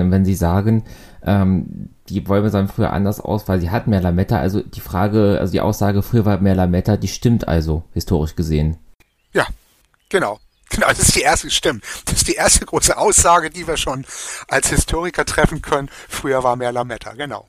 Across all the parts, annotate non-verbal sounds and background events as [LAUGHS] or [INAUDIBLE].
Und wenn Sie sagen, ähm, die Bäume sahen früher anders aus, weil sie hatten mehr Lametta, also die Frage, also die Aussage, früher war mehr Lametta, die stimmt also, historisch gesehen. Ja, genau. [LAUGHS] Genau, das ist die erste, stimmt. Das ist die erste große Aussage, die wir schon als Historiker treffen können. Früher war mehr Lametta, genau.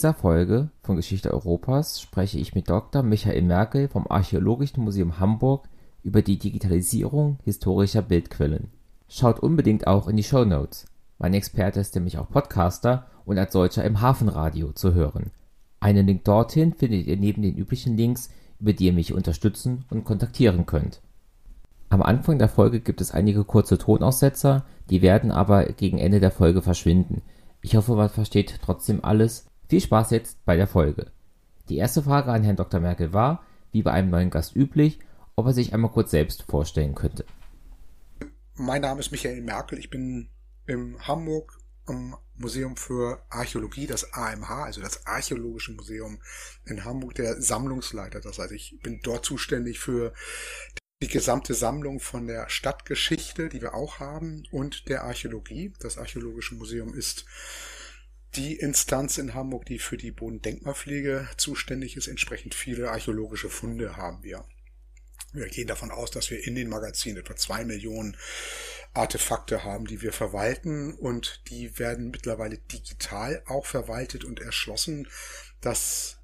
Dieser Folge von Geschichte Europas spreche ich mit Dr. Michael Merkel vom Archäologischen Museum Hamburg über die Digitalisierung historischer Bildquellen. Schaut unbedingt auch in die Show Notes. Mein Experte ist nämlich auch Podcaster und als solcher im Hafenradio zu hören. Einen Link dorthin findet ihr neben den üblichen Links, über die ihr mich unterstützen und kontaktieren könnt. Am Anfang der Folge gibt es einige kurze Tonaussetzer, die werden aber gegen Ende der Folge verschwinden. Ich hoffe, man versteht trotzdem alles viel Spaß jetzt bei der Folge. Die erste Frage an Herrn Dr. Merkel war, wie bei einem neuen Gast üblich, ob er sich einmal kurz selbst vorstellen könnte. Mein Name ist Michael Merkel. Ich bin im Hamburg im Museum für Archäologie, das AMH, also das Archäologische Museum in Hamburg, der Sammlungsleiter. Das heißt, ich bin dort zuständig für die gesamte Sammlung von der Stadtgeschichte, die wir auch haben, und der Archäologie. Das Archäologische Museum ist die Instanz in Hamburg, die für die Bodendenkmalpflege zuständig ist. Entsprechend viele archäologische Funde haben wir. Wir gehen davon aus, dass wir in den Magazinen etwa zwei Millionen Artefakte haben, die wir verwalten und die werden mittlerweile digital auch verwaltet und erschlossen. Das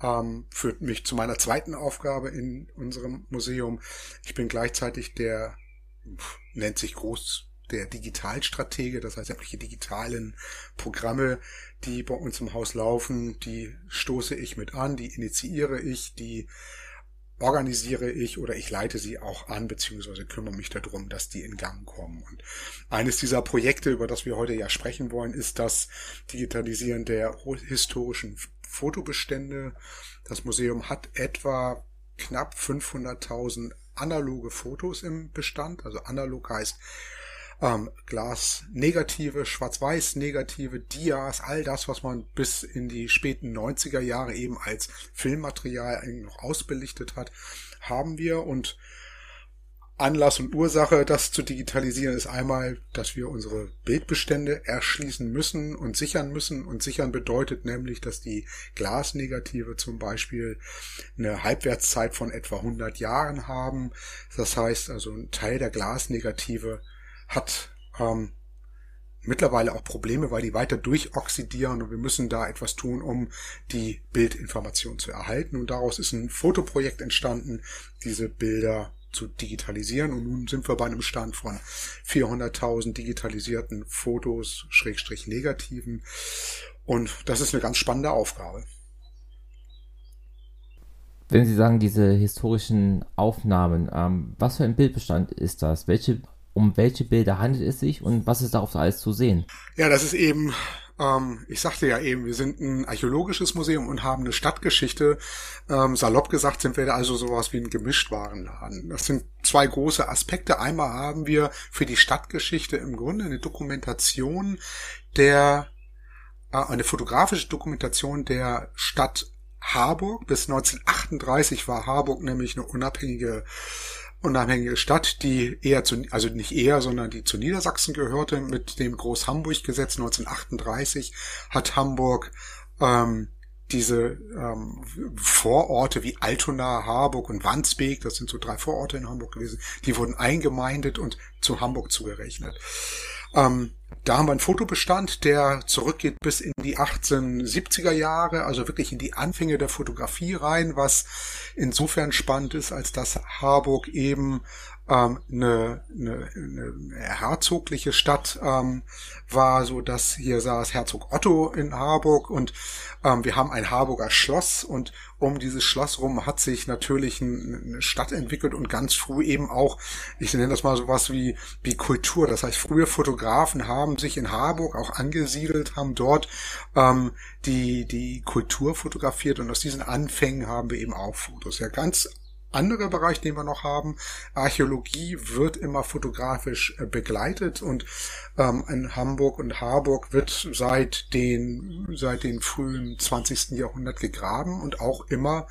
ähm, führt mich zu meiner zweiten Aufgabe in unserem Museum. Ich bin gleichzeitig der, nennt sich groß der Digitalstratege, das heißt sämtliche digitalen Programme, die bei uns im Haus laufen, die stoße ich mit an, die initiiere ich, die organisiere ich oder ich leite sie auch an, beziehungsweise kümmere mich darum, dass die in Gang kommen. Und eines dieser Projekte, über das wir heute ja sprechen wollen, ist das Digitalisieren der historischen Fotobestände. Das Museum hat etwa knapp 500.000 analoge Fotos im Bestand. Also analog heißt ähm, Glas-Negative, Schwarz-Weiß-Negative, Dias, all das, was man bis in die späten 90er Jahre eben als Filmmaterial eigentlich noch ausbelichtet hat, haben wir und Anlass und Ursache, das zu digitalisieren, ist einmal, dass wir unsere Bildbestände erschließen müssen und sichern müssen. Und sichern bedeutet nämlich, dass die Glasnegative zum Beispiel eine Halbwertszeit von etwa 100 Jahren haben. Das heißt also, ein Teil der Glasnegative hat ähm, mittlerweile auch Probleme, weil die weiter durchoxidieren und wir müssen da etwas tun, um die Bildinformation zu erhalten. Und daraus ist ein Fotoprojekt entstanden, diese Bilder zu digitalisieren. Und nun sind wir bei einem Stand von 400.000 digitalisierten Fotos, Schrägstrich Negativen. Und das ist eine ganz spannende Aufgabe. Wenn Sie sagen, diese historischen Aufnahmen, ähm, was für ein Bildbestand ist das? Welche um welche Bilder handelt es sich und was ist darauf alles zu sehen? Ja, das ist eben, ähm, ich sagte ja eben, wir sind ein archäologisches Museum und haben eine Stadtgeschichte. Ähm, salopp gesagt sind wir also sowas wie ein Gemischtwarenladen. Das sind zwei große Aspekte. Einmal haben wir für die Stadtgeschichte im Grunde eine Dokumentation der, äh, eine fotografische Dokumentation der Stadt Harburg. Bis 1938 war Harburg nämlich eine unabhängige unabhängige Stadt, die eher zu, also nicht eher, sondern die zu Niedersachsen gehörte. Mit dem Groß-Hamburg-Gesetz 1938 hat Hamburg ähm, diese ähm, Vororte wie Altona, Harburg und Wandsbek, das sind so drei Vororte in Hamburg gewesen, die wurden eingemeindet und zu Hamburg zugerechnet. Ähm, da haben wir einen Fotobestand, der zurückgeht bis in die 1870er Jahre, also wirklich in die Anfänge der Fotografie rein, was insofern spannend ist, als dass Harburg eben ähm, eine, eine, eine herzogliche Stadt ähm, war, so dass hier saß Herzog Otto in Harburg und ähm, wir haben ein Harburger Schloss und um dieses Schloss rum hat sich natürlich eine Stadt entwickelt und ganz früh eben auch, ich nenne das mal sowas wie, wie Kultur. Das heißt, frühe Fotografen haben sich in Harburg auch angesiedelt, haben dort ähm, die, die Kultur fotografiert und aus diesen Anfängen haben wir eben auch Fotos. Ja, ganz anderer Bereich, den wir noch haben. Archäologie wird immer fotografisch äh, begleitet und ähm, in Hamburg und Harburg wird seit den, seit den frühen 20. Jahrhundert gegraben und auch immer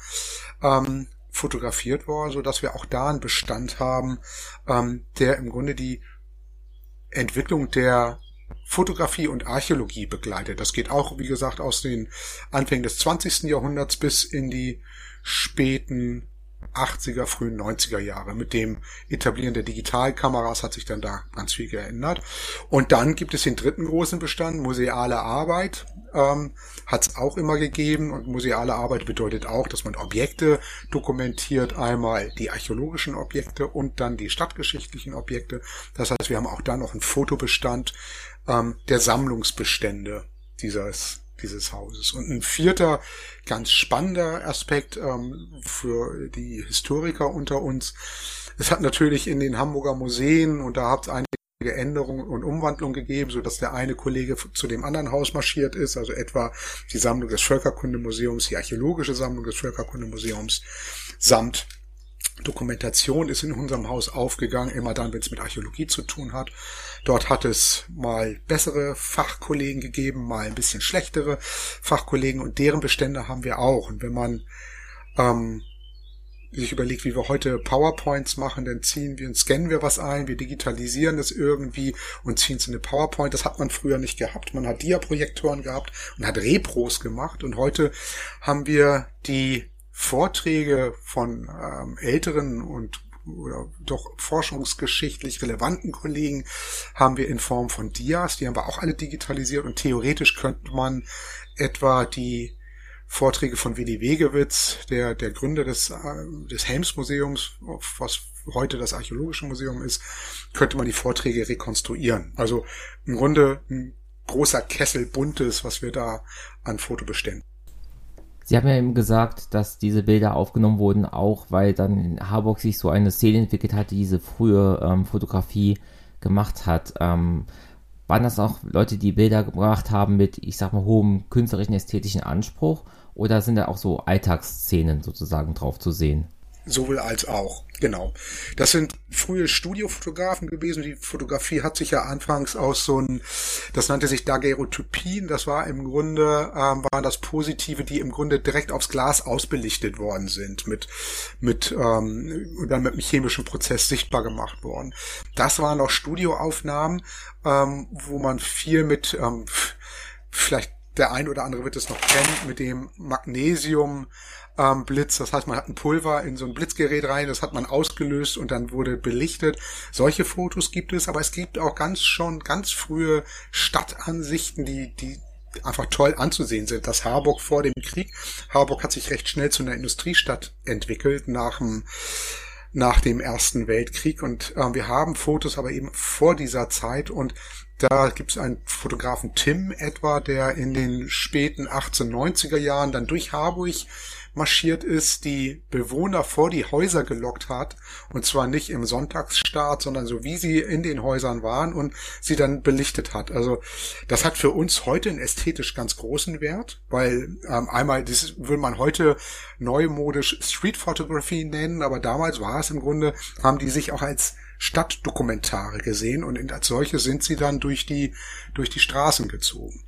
ähm, fotografiert worden, so dass wir auch da einen Bestand haben, ähm, der im Grunde die Entwicklung der Fotografie und Archäologie begleitet. Das geht auch, wie gesagt, aus den Anfängen des 20. Jahrhunderts bis in die späten 80er, frühen 90er Jahre. Mit dem Etablieren der Digitalkameras hat sich dann da ganz viel geändert. Und dann gibt es den dritten großen Bestand, museale Arbeit. Ähm, hat es auch immer gegeben und museale Arbeit bedeutet auch, dass man Objekte dokumentiert, einmal die archäologischen Objekte und dann die stadtgeschichtlichen Objekte. Das heißt, wir haben auch da noch einen Fotobestand ähm, der Sammlungsbestände dieses dieses Hauses. Und ein vierter ganz spannender Aspekt ähm, für die Historiker unter uns. Es hat natürlich in den Hamburger Museen, und da hat es einige Änderungen und Umwandlungen gegeben, so dass der eine Kollege zu dem anderen Haus marschiert ist, also etwa die Sammlung des Völkerkundemuseums, die archäologische Sammlung des Völkerkundemuseums samt Dokumentation ist in unserem Haus aufgegangen, immer dann, wenn es mit Archäologie zu tun hat. Dort hat es mal bessere Fachkollegen gegeben, mal ein bisschen schlechtere Fachkollegen und deren Bestände haben wir auch. Und wenn man ähm, sich überlegt, wie wir heute PowerPoints machen, dann ziehen wir und scannen wir was ein, wir digitalisieren das irgendwie und ziehen es in eine PowerPoint. Das hat man früher nicht gehabt. Man hat Diaprojektoren gehabt und hat Repros gemacht und heute haben wir die Vorträge von ähm, älteren und oder doch forschungsgeschichtlich relevanten Kollegen haben wir in Form von Dias, die haben wir auch alle digitalisiert und theoretisch könnte man etwa die Vorträge von Willi Wegewitz, der, der Gründer des, äh, des Helms-Museums, was heute das Archäologische Museum ist, könnte man die Vorträge rekonstruieren. Also im Grunde ein großer Kessel buntes, was wir da an Fotobeständen Sie haben ja eben gesagt, dass diese Bilder aufgenommen wurden, auch weil dann in Harburg sich so eine Szene entwickelt hat, die diese frühe ähm, Fotografie gemacht hat. Ähm, waren das auch Leute, die Bilder gemacht haben mit, ich sag mal, hohem künstlerischen, ästhetischen Anspruch? Oder sind da auch so Alltagsszenen sozusagen drauf zu sehen? Sowohl als auch, genau. Das sind frühe Studiofotografen gewesen. Die Fotografie hat sich ja anfangs aus so ein, das nannte sich Daguerreotypien. Das war im Grunde, ähm, waren das Positive, die im Grunde direkt aufs Glas ausbelichtet worden sind, mit, mit, ähm, und dann mit einem chemischen Prozess sichtbar gemacht worden. Das waren auch Studioaufnahmen, ähm, wo man viel mit, ähm, vielleicht der ein oder andere wird es noch kennen, mit dem Magnesium, ähm, Blitz. Das heißt, man hat ein Pulver in so ein Blitzgerät rein, das hat man ausgelöst und dann wurde belichtet. Solche Fotos gibt es, aber es gibt auch ganz schon ganz frühe Stadtansichten, die, die einfach toll anzusehen sind. Das Harburg vor dem Krieg. Harburg hat sich recht schnell zu einer Industriestadt entwickelt nach dem nach dem Ersten Weltkrieg und äh, wir haben Fotos aber eben vor dieser Zeit und da gibt es einen Fotografen Tim etwa, der in den späten 1890er Jahren dann durch Harburg marschiert ist, die Bewohner vor die Häuser gelockt hat. Und zwar nicht im Sonntagsstart, sondern so wie sie in den Häusern waren und sie dann belichtet hat. Also das hat für uns heute einen ästhetisch ganz großen Wert, weil ähm, einmal, das würde man heute neumodisch Street Photography nennen, aber damals war es im Grunde, haben die sich auch als Stadtdokumentare gesehen und als solche sind sie dann durch die, durch die Straßen gezogen.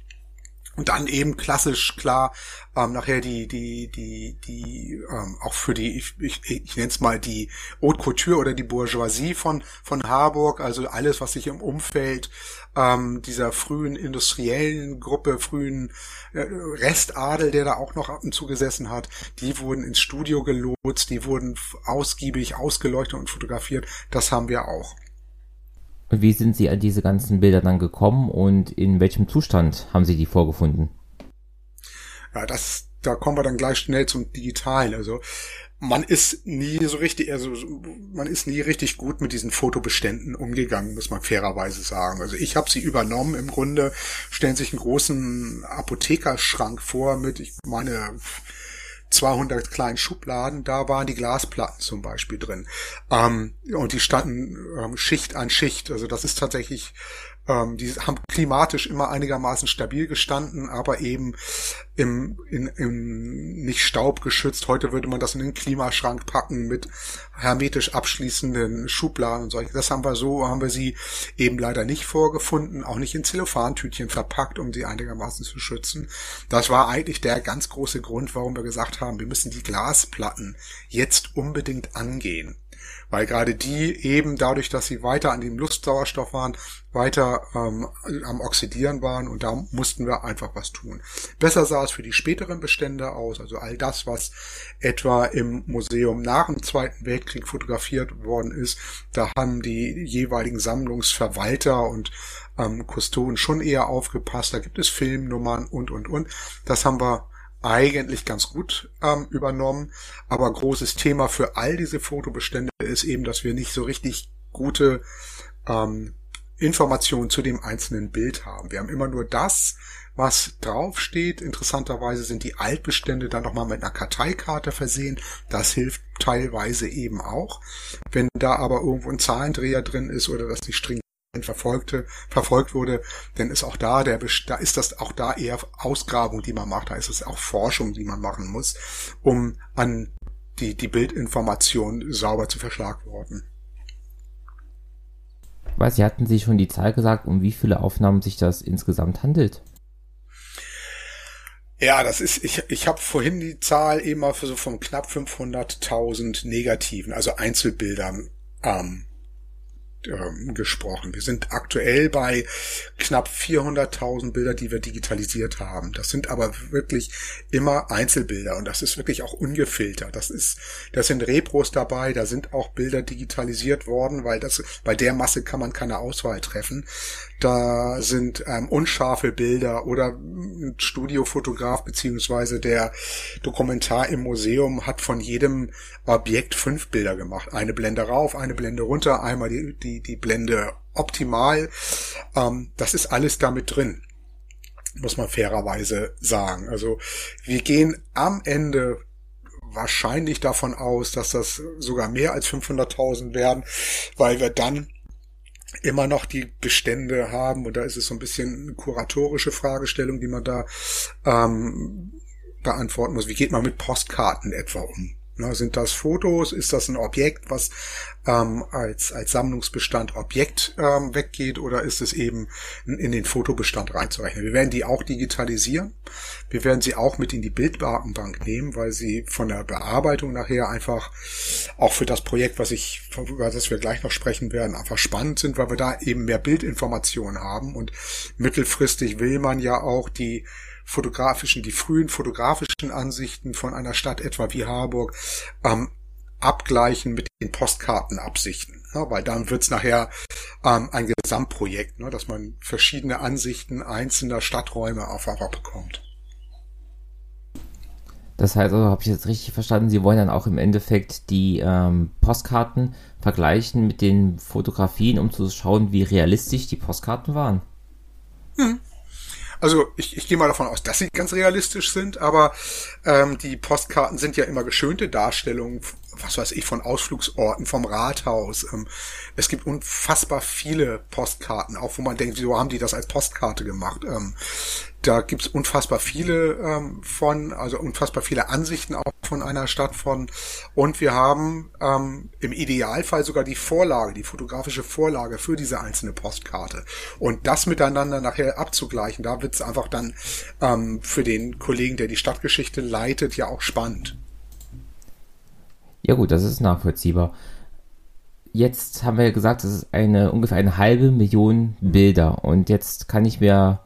Und dann eben klassisch klar ähm, nachher die die die die ähm, auch für die ich, ich, ich nenne es mal die Haute Couture oder die Bourgeoisie von von Harburg also alles was sich im Umfeld ähm, dieser frühen industriellen Gruppe frühen äh, Restadel der da auch noch ab und zu gesessen hat die wurden ins Studio gelotst die wurden ausgiebig ausgeleuchtet und fotografiert. Das haben wir auch wie sind Sie an diese ganzen Bilder dann gekommen und in welchem Zustand haben Sie die vorgefunden? Ja, das, da kommen wir dann gleich schnell zum Digitalen. Also man ist nie so richtig, also man ist nie richtig gut mit diesen Fotobeständen umgegangen, muss man fairerweise sagen. Also ich habe sie übernommen. Im Grunde stellen sich einen großen Apothekerschrank vor mit, ich meine, 200 kleinen Schubladen, da waren die Glasplatten zum Beispiel drin. Ähm, und die standen ähm, Schicht an Schicht. Also das ist tatsächlich ähm, die haben klimatisch immer einigermaßen stabil gestanden, aber eben im, in, im nicht staubgeschützt. Heute würde man das in den Klimaschrank packen mit hermetisch abschließenden Schubladen und solche. Das haben wir so, haben wir sie eben leider nicht vorgefunden, auch nicht in Zellophantütchen verpackt, um sie einigermaßen zu schützen. Das war eigentlich der ganz große Grund, warum wir gesagt haben, wir müssen die Glasplatten jetzt unbedingt angehen weil gerade die eben dadurch, dass sie weiter an dem Luftsauerstoff waren, weiter ähm, am Oxidieren waren und da mussten wir einfach was tun. Besser sah es für die späteren Bestände aus, also all das, was etwa im Museum nach dem Zweiten Weltkrieg fotografiert worden ist, da haben die jeweiligen Sammlungsverwalter und ähm, Kustoden schon eher aufgepasst, da gibt es Filmnummern und und und. Das haben wir eigentlich ganz gut ähm, übernommen. Aber großes Thema für all diese Fotobestände ist eben, dass wir nicht so richtig gute ähm, Informationen zu dem einzelnen Bild haben. Wir haben immer nur das, was draufsteht. Interessanterweise sind die Altbestände dann nochmal mit einer Karteikarte versehen. Das hilft teilweise eben auch. Wenn da aber irgendwo ein Zahlendreher drin ist oder dass die stringent verfolgte, verfolgt wurde, denn ist auch da der, da ist das auch da eher Ausgrabung, die man macht, da ist es auch Forschung, die man machen muss, um an die, die Bildinformation sauber zu verschlagworten. Weiß, Sie hatten Sie schon die Zahl gesagt, um wie viele Aufnahmen sich das insgesamt handelt? Ja, das ist, ich, ich habe vorhin die Zahl eben mal für so von knapp 500.000 Negativen, also Einzelbildern ähm, ähm, gesprochen. Wir sind aktuell bei knapp 400.000 Bilder, die wir digitalisiert haben. Das sind aber wirklich immer Einzelbilder und das ist wirklich auch ungefiltert. Das ist, das sind Repros dabei, da sind auch Bilder digitalisiert worden, weil das, bei der Masse kann man keine Auswahl treffen. Da sind ähm, unscharfe Bilder oder ein Studiofotograf beziehungsweise der Dokumentar im Museum hat von jedem Objekt fünf Bilder gemacht. Eine Blende rauf, eine Blende runter, einmal die, die, die Blende optimal. Ähm, das ist alles damit drin muss man fairerweise sagen. Also wir gehen am Ende wahrscheinlich davon aus, dass das sogar mehr als 500.000 werden, weil wir dann immer noch die Bestände haben und da ist es so ein bisschen eine kuratorische Fragestellung, die man da ähm, beantworten muss. Wie geht man mit Postkarten etwa um? Na, sind das Fotos? Ist das ein Objekt, was ähm, als, als Sammlungsbestand Objekt ähm, weggeht oder ist es eben in den Fotobestand reinzurechnen? Wir werden die auch digitalisieren. Wir werden sie auch mit in die Bilddatenbank nehmen, weil sie von der Bearbeitung nachher einfach auch für das Projekt, was ich, über das wir gleich noch sprechen werden, einfach spannend sind, weil wir da eben mehr Bildinformationen haben und mittelfristig will man ja auch die fotografischen, die frühen fotografischen Ansichten von einer Stadt etwa wie Harburg ähm, abgleichen mit den Postkartenabsichten. Ja, weil dann wird's nachher ähm, ein Gesamtprojekt, ne, dass man verschiedene Ansichten einzelner Stadträume auf einmal bekommt. Das heißt, also habe ich jetzt richtig verstanden, Sie wollen dann auch im Endeffekt die ähm, Postkarten vergleichen mit den Fotografien, um zu schauen, wie realistisch die Postkarten waren. Hm. Also ich, ich gehe mal davon aus, dass sie ganz realistisch sind, aber ähm, die Postkarten sind ja immer geschönte Darstellungen, was weiß ich, von Ausflugsorten, vom Rathaus. Ähm, es gibt unfassbar viele Postkarten, auch wo man denkt, wieso haben die das als Postkarte gemacht? Ähm, da gibt's unfassbar viele ähm, von, also unfassbar viele Ansichten auch von einer Stadt von. Und wir haben im Idealfall sogar die Vorlage, die fotografische Vorlage für diese einzelne Postkarte. Und das miteinander nachher abzugleichen, da wird's einfach dann für den Kollegen, der die Stadtgeschichte leitet, ja auch spannend. Ja gut, das ist nachvollziehbar. Jetzt haben wir gesagt, es ist eine ungefähr eine halbe Million Bilder und jetzt kann ich mir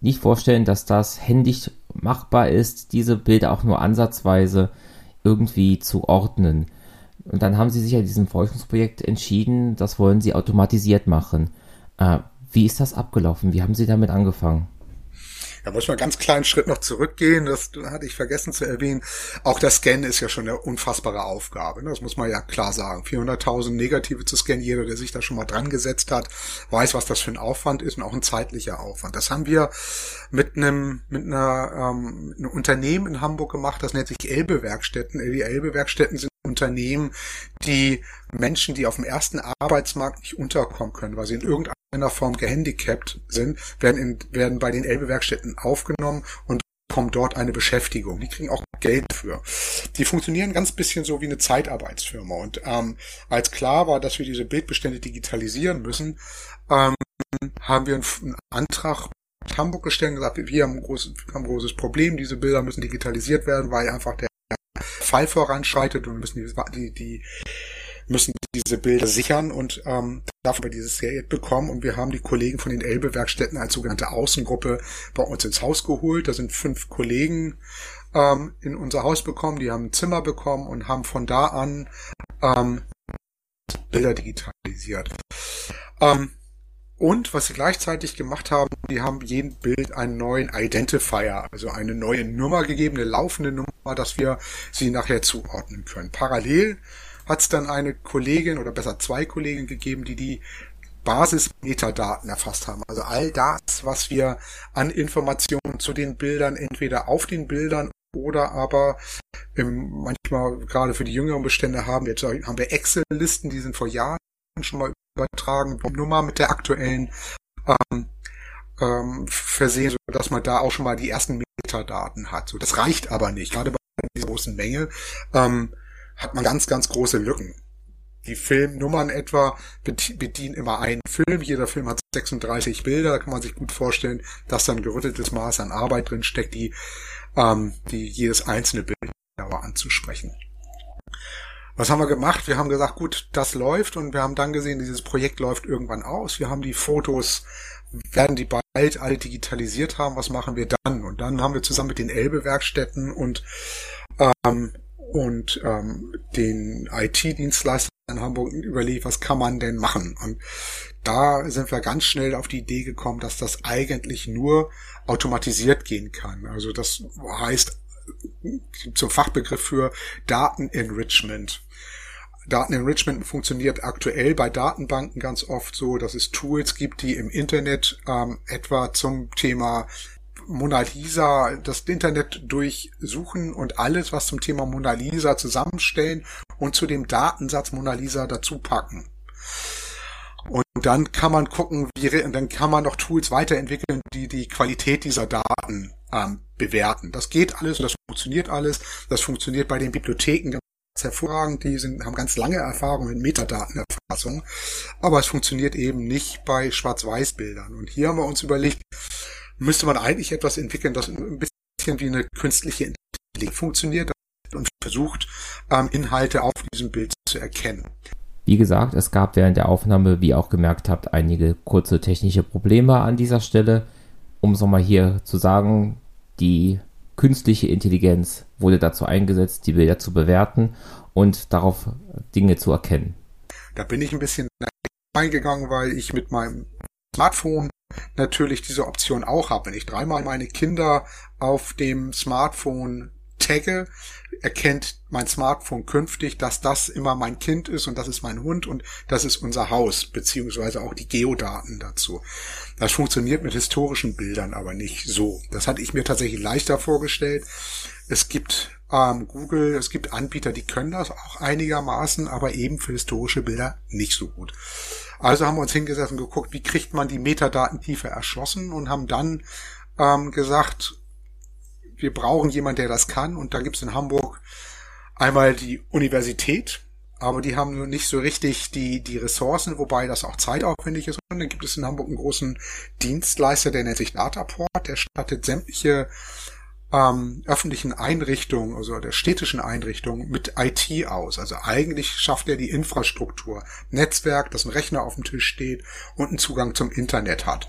nicht vorstellen, dass das händisch machbar ist, diese Bilder auch nur ansatzweise irgendwie zu ordnen. Und dann haben sie sich ja diesem Forschungsprojekt entschieden, das wollen sie automatisiert machen. Äh, wie ist das abgelaufen? Wie haben sie damit angefangen? Da muss man ganz kleinen Schritt noch zurückgehen. Das hatte ich vergessen zu erwähnen. Auch das Scannen ist ja schon eine unfassbare Aufgabe. Ne? Das muss man ja klar sagen. 400.000 Negative zu scannen. Jeder, der sich da schon mal dran gesetzt hat, weiß, was das für ein Aufwand ist und auch ein zeitlicher Aufwand. Das haben wir mit einem, mit einer, ähm, einem Unternehmen in Hamburg gemacht. Das nennt sich Elbe Werkstätten. Die Elbe Werkstätten sind Unternehmen, die Menschen, die auf dem ersten Arbeitsmarkt nicht unterkommen können, weil sie in irgendeiner Form gehandicapt sind, werden, in, werden bei den Elbe-Werkstätten aufgenommen und bekommen dort eine Beschäftigung. Die kriegen auch Geld für. Die funktionieren ganz bisschen so wie eine Zeitarbeitsfirma. Und ähm, als klar war, dass wir diese Bildbestände digitalisieren müssen, ähm, haben wir einen Antrag Hamburg gestellt und gesagt, wir haben ein, großes, haben ein großes Problem, diese Bilder müssen digitalisiert werden, weil einfach der Fall voranschreitet und müssen die, die, die müssen diese Bilder sichern und ähm, dafür wir dieses Geld bekommen und wir haben die Kollegen von den Elbe-Werkstätten als sogenannte Außengruppe bei uns ins Haus geholt. Da sind fünf Kollegen ähm, in unser Haus bekommen, die haben ein Zimmer bekommen und haben von da an ähm, Bilder digitalisiert. Ähm, und was sie gleichzeitig gemacht haben, die haben jedem Bild einen neuen Identifier, also eine neue Nummer gegeben, eine laufende Nummer, dass wir sie nachher zuordnen können. Parallel hat es dann eine Kollegin oder besser zwei Kolleginnen gegeben, die die Basis-Metadaten erfasst haben. Also all das, was wir an Informationen zu den Bildern entweder auf den Bildern oder aber im, manchmal gerade für die jüngeren Bestände haben. Jetzt haben wir Excel-Listen, die sind vor Jahren schon mal übertragen, Nummer mit der aktuellen ähm, ähm, versehen, so dass man da auch schon mal die ersten Metadaten hat. So, das reicht aber nicht. Gerade bei dieser großen Menge ähm, hat man ganz, ganz große Lücken. Die Filmnummern etwa bedienen immer einen Film. Jeder Film hat 36 Bilder. Da kann man sich gut vorstellen, dass da ein gerütteltes Maß an Arbeit drin steckt, die, ähm, die jedes einzelne Bild anzusprechen. Was haben wir gemacht? Wir haben gesagt, gut, das läuft und wir haben dann gesehen, dieses Projekt läuft irgendwann aus. Wir haben die Fotos, werden die bald alle digitalisiert haben. Was machen wir dann? Und dann haben wir zusammen mit den Elbe-Werkstätten und ähm, und ähm, den IT-Dienstleistern in Hamburg überlegt, was kann man denn machen? Und da sind wir ganz schnell auf die Idee gekommen, dass das eigentlich nur automatisiert gehen kann. Also das heißt zum Fachbegriff für Datenenrichment. Datenenrichment funktioniert aktuell bei Datenbanken ganz oft so, dass es Tools gibt, die im Internet ähm, etwa zum Thema Mona Lisa das Internet durchsuchen und alles, was zum Thema Mona Lisa zusammenstellen und zu dem Datensatz Mona Lisa dazu packen. Und dann kann man gucken, wie, und dann kann man noch Tools weiterentwickeln, die die Qualität dieser Daten ähm, bewerten. Das geht alles das funktioniert alles. Das funktioniert bei den Bibliotheken ganz hervorragend. Die sind, haben ganz lange Erfahrung in Metadatenerfassung. Aber es funktioniert eben nicht bei Schwarz-Weiß-Bildern. Und hier haben wir uns überlegt, müsste man eigentlich etwas entwickeln, das ein bisschen wie eine künstliche Intelligenz funktioniert und versucht, ähm, Inhalte auf diesem Bild zu erkennen. Wie gesagt, es gab während der Aufnahme, wie ihr auch gemerkt habt, einige kurze technische Probleme an dieser Stelle. Um es nochmal hier zu sagen, die künstliche Intelligenz wurde dazu eingesetzt, die Bilder zu bewerten und darauf Dinge zu erkennen. Da bin ich ein bisschen reingegangen, weil ich mit meinem Smartphone natürlich diese Option auch habe. Wenn ich dreimal meine Kinder auf dem Smartphone tagge, erkennt mein Smartphone künftig, dass das immer mein Kind ist und das ist mein Hund und das ist unser Haus, beziehungsweise auch die Geodaten dazu. Das funktioniert mit historischen Bildern aber nicht so. Das hatte ich mir tatsächlich leichter vorgestellt. Es gibt ähm, Google, es gibt Anbieter, die können das auch einigermaßen, aber eben für historische Bilder nicht so gut. Also haben wir uns hingesetzt und geguckt, wie kriegt man die Metadaten tiefer erschlossen und haben dann ähm, gesagt, wir brauchen jemanden, der das kann. Und da gibt es in Hamburg einmal die Universität, aber die haben nicht so richtig die, die Ressourcen, wobei das auch zeitaufwendig ist. Und dann gibt es in Hamburg einen großen Dienstleister, der nennt sich Dataport, der stattet sämtliche ähm, öffentlichen Einrichtungen, also der städtischen Einrichtungen mit IT aus. Also eigentlich schafft er die Infrastruktur, Netzwerk, dass ein Rechner auf dem Tisch steht und einen Zugang zum Internet hat.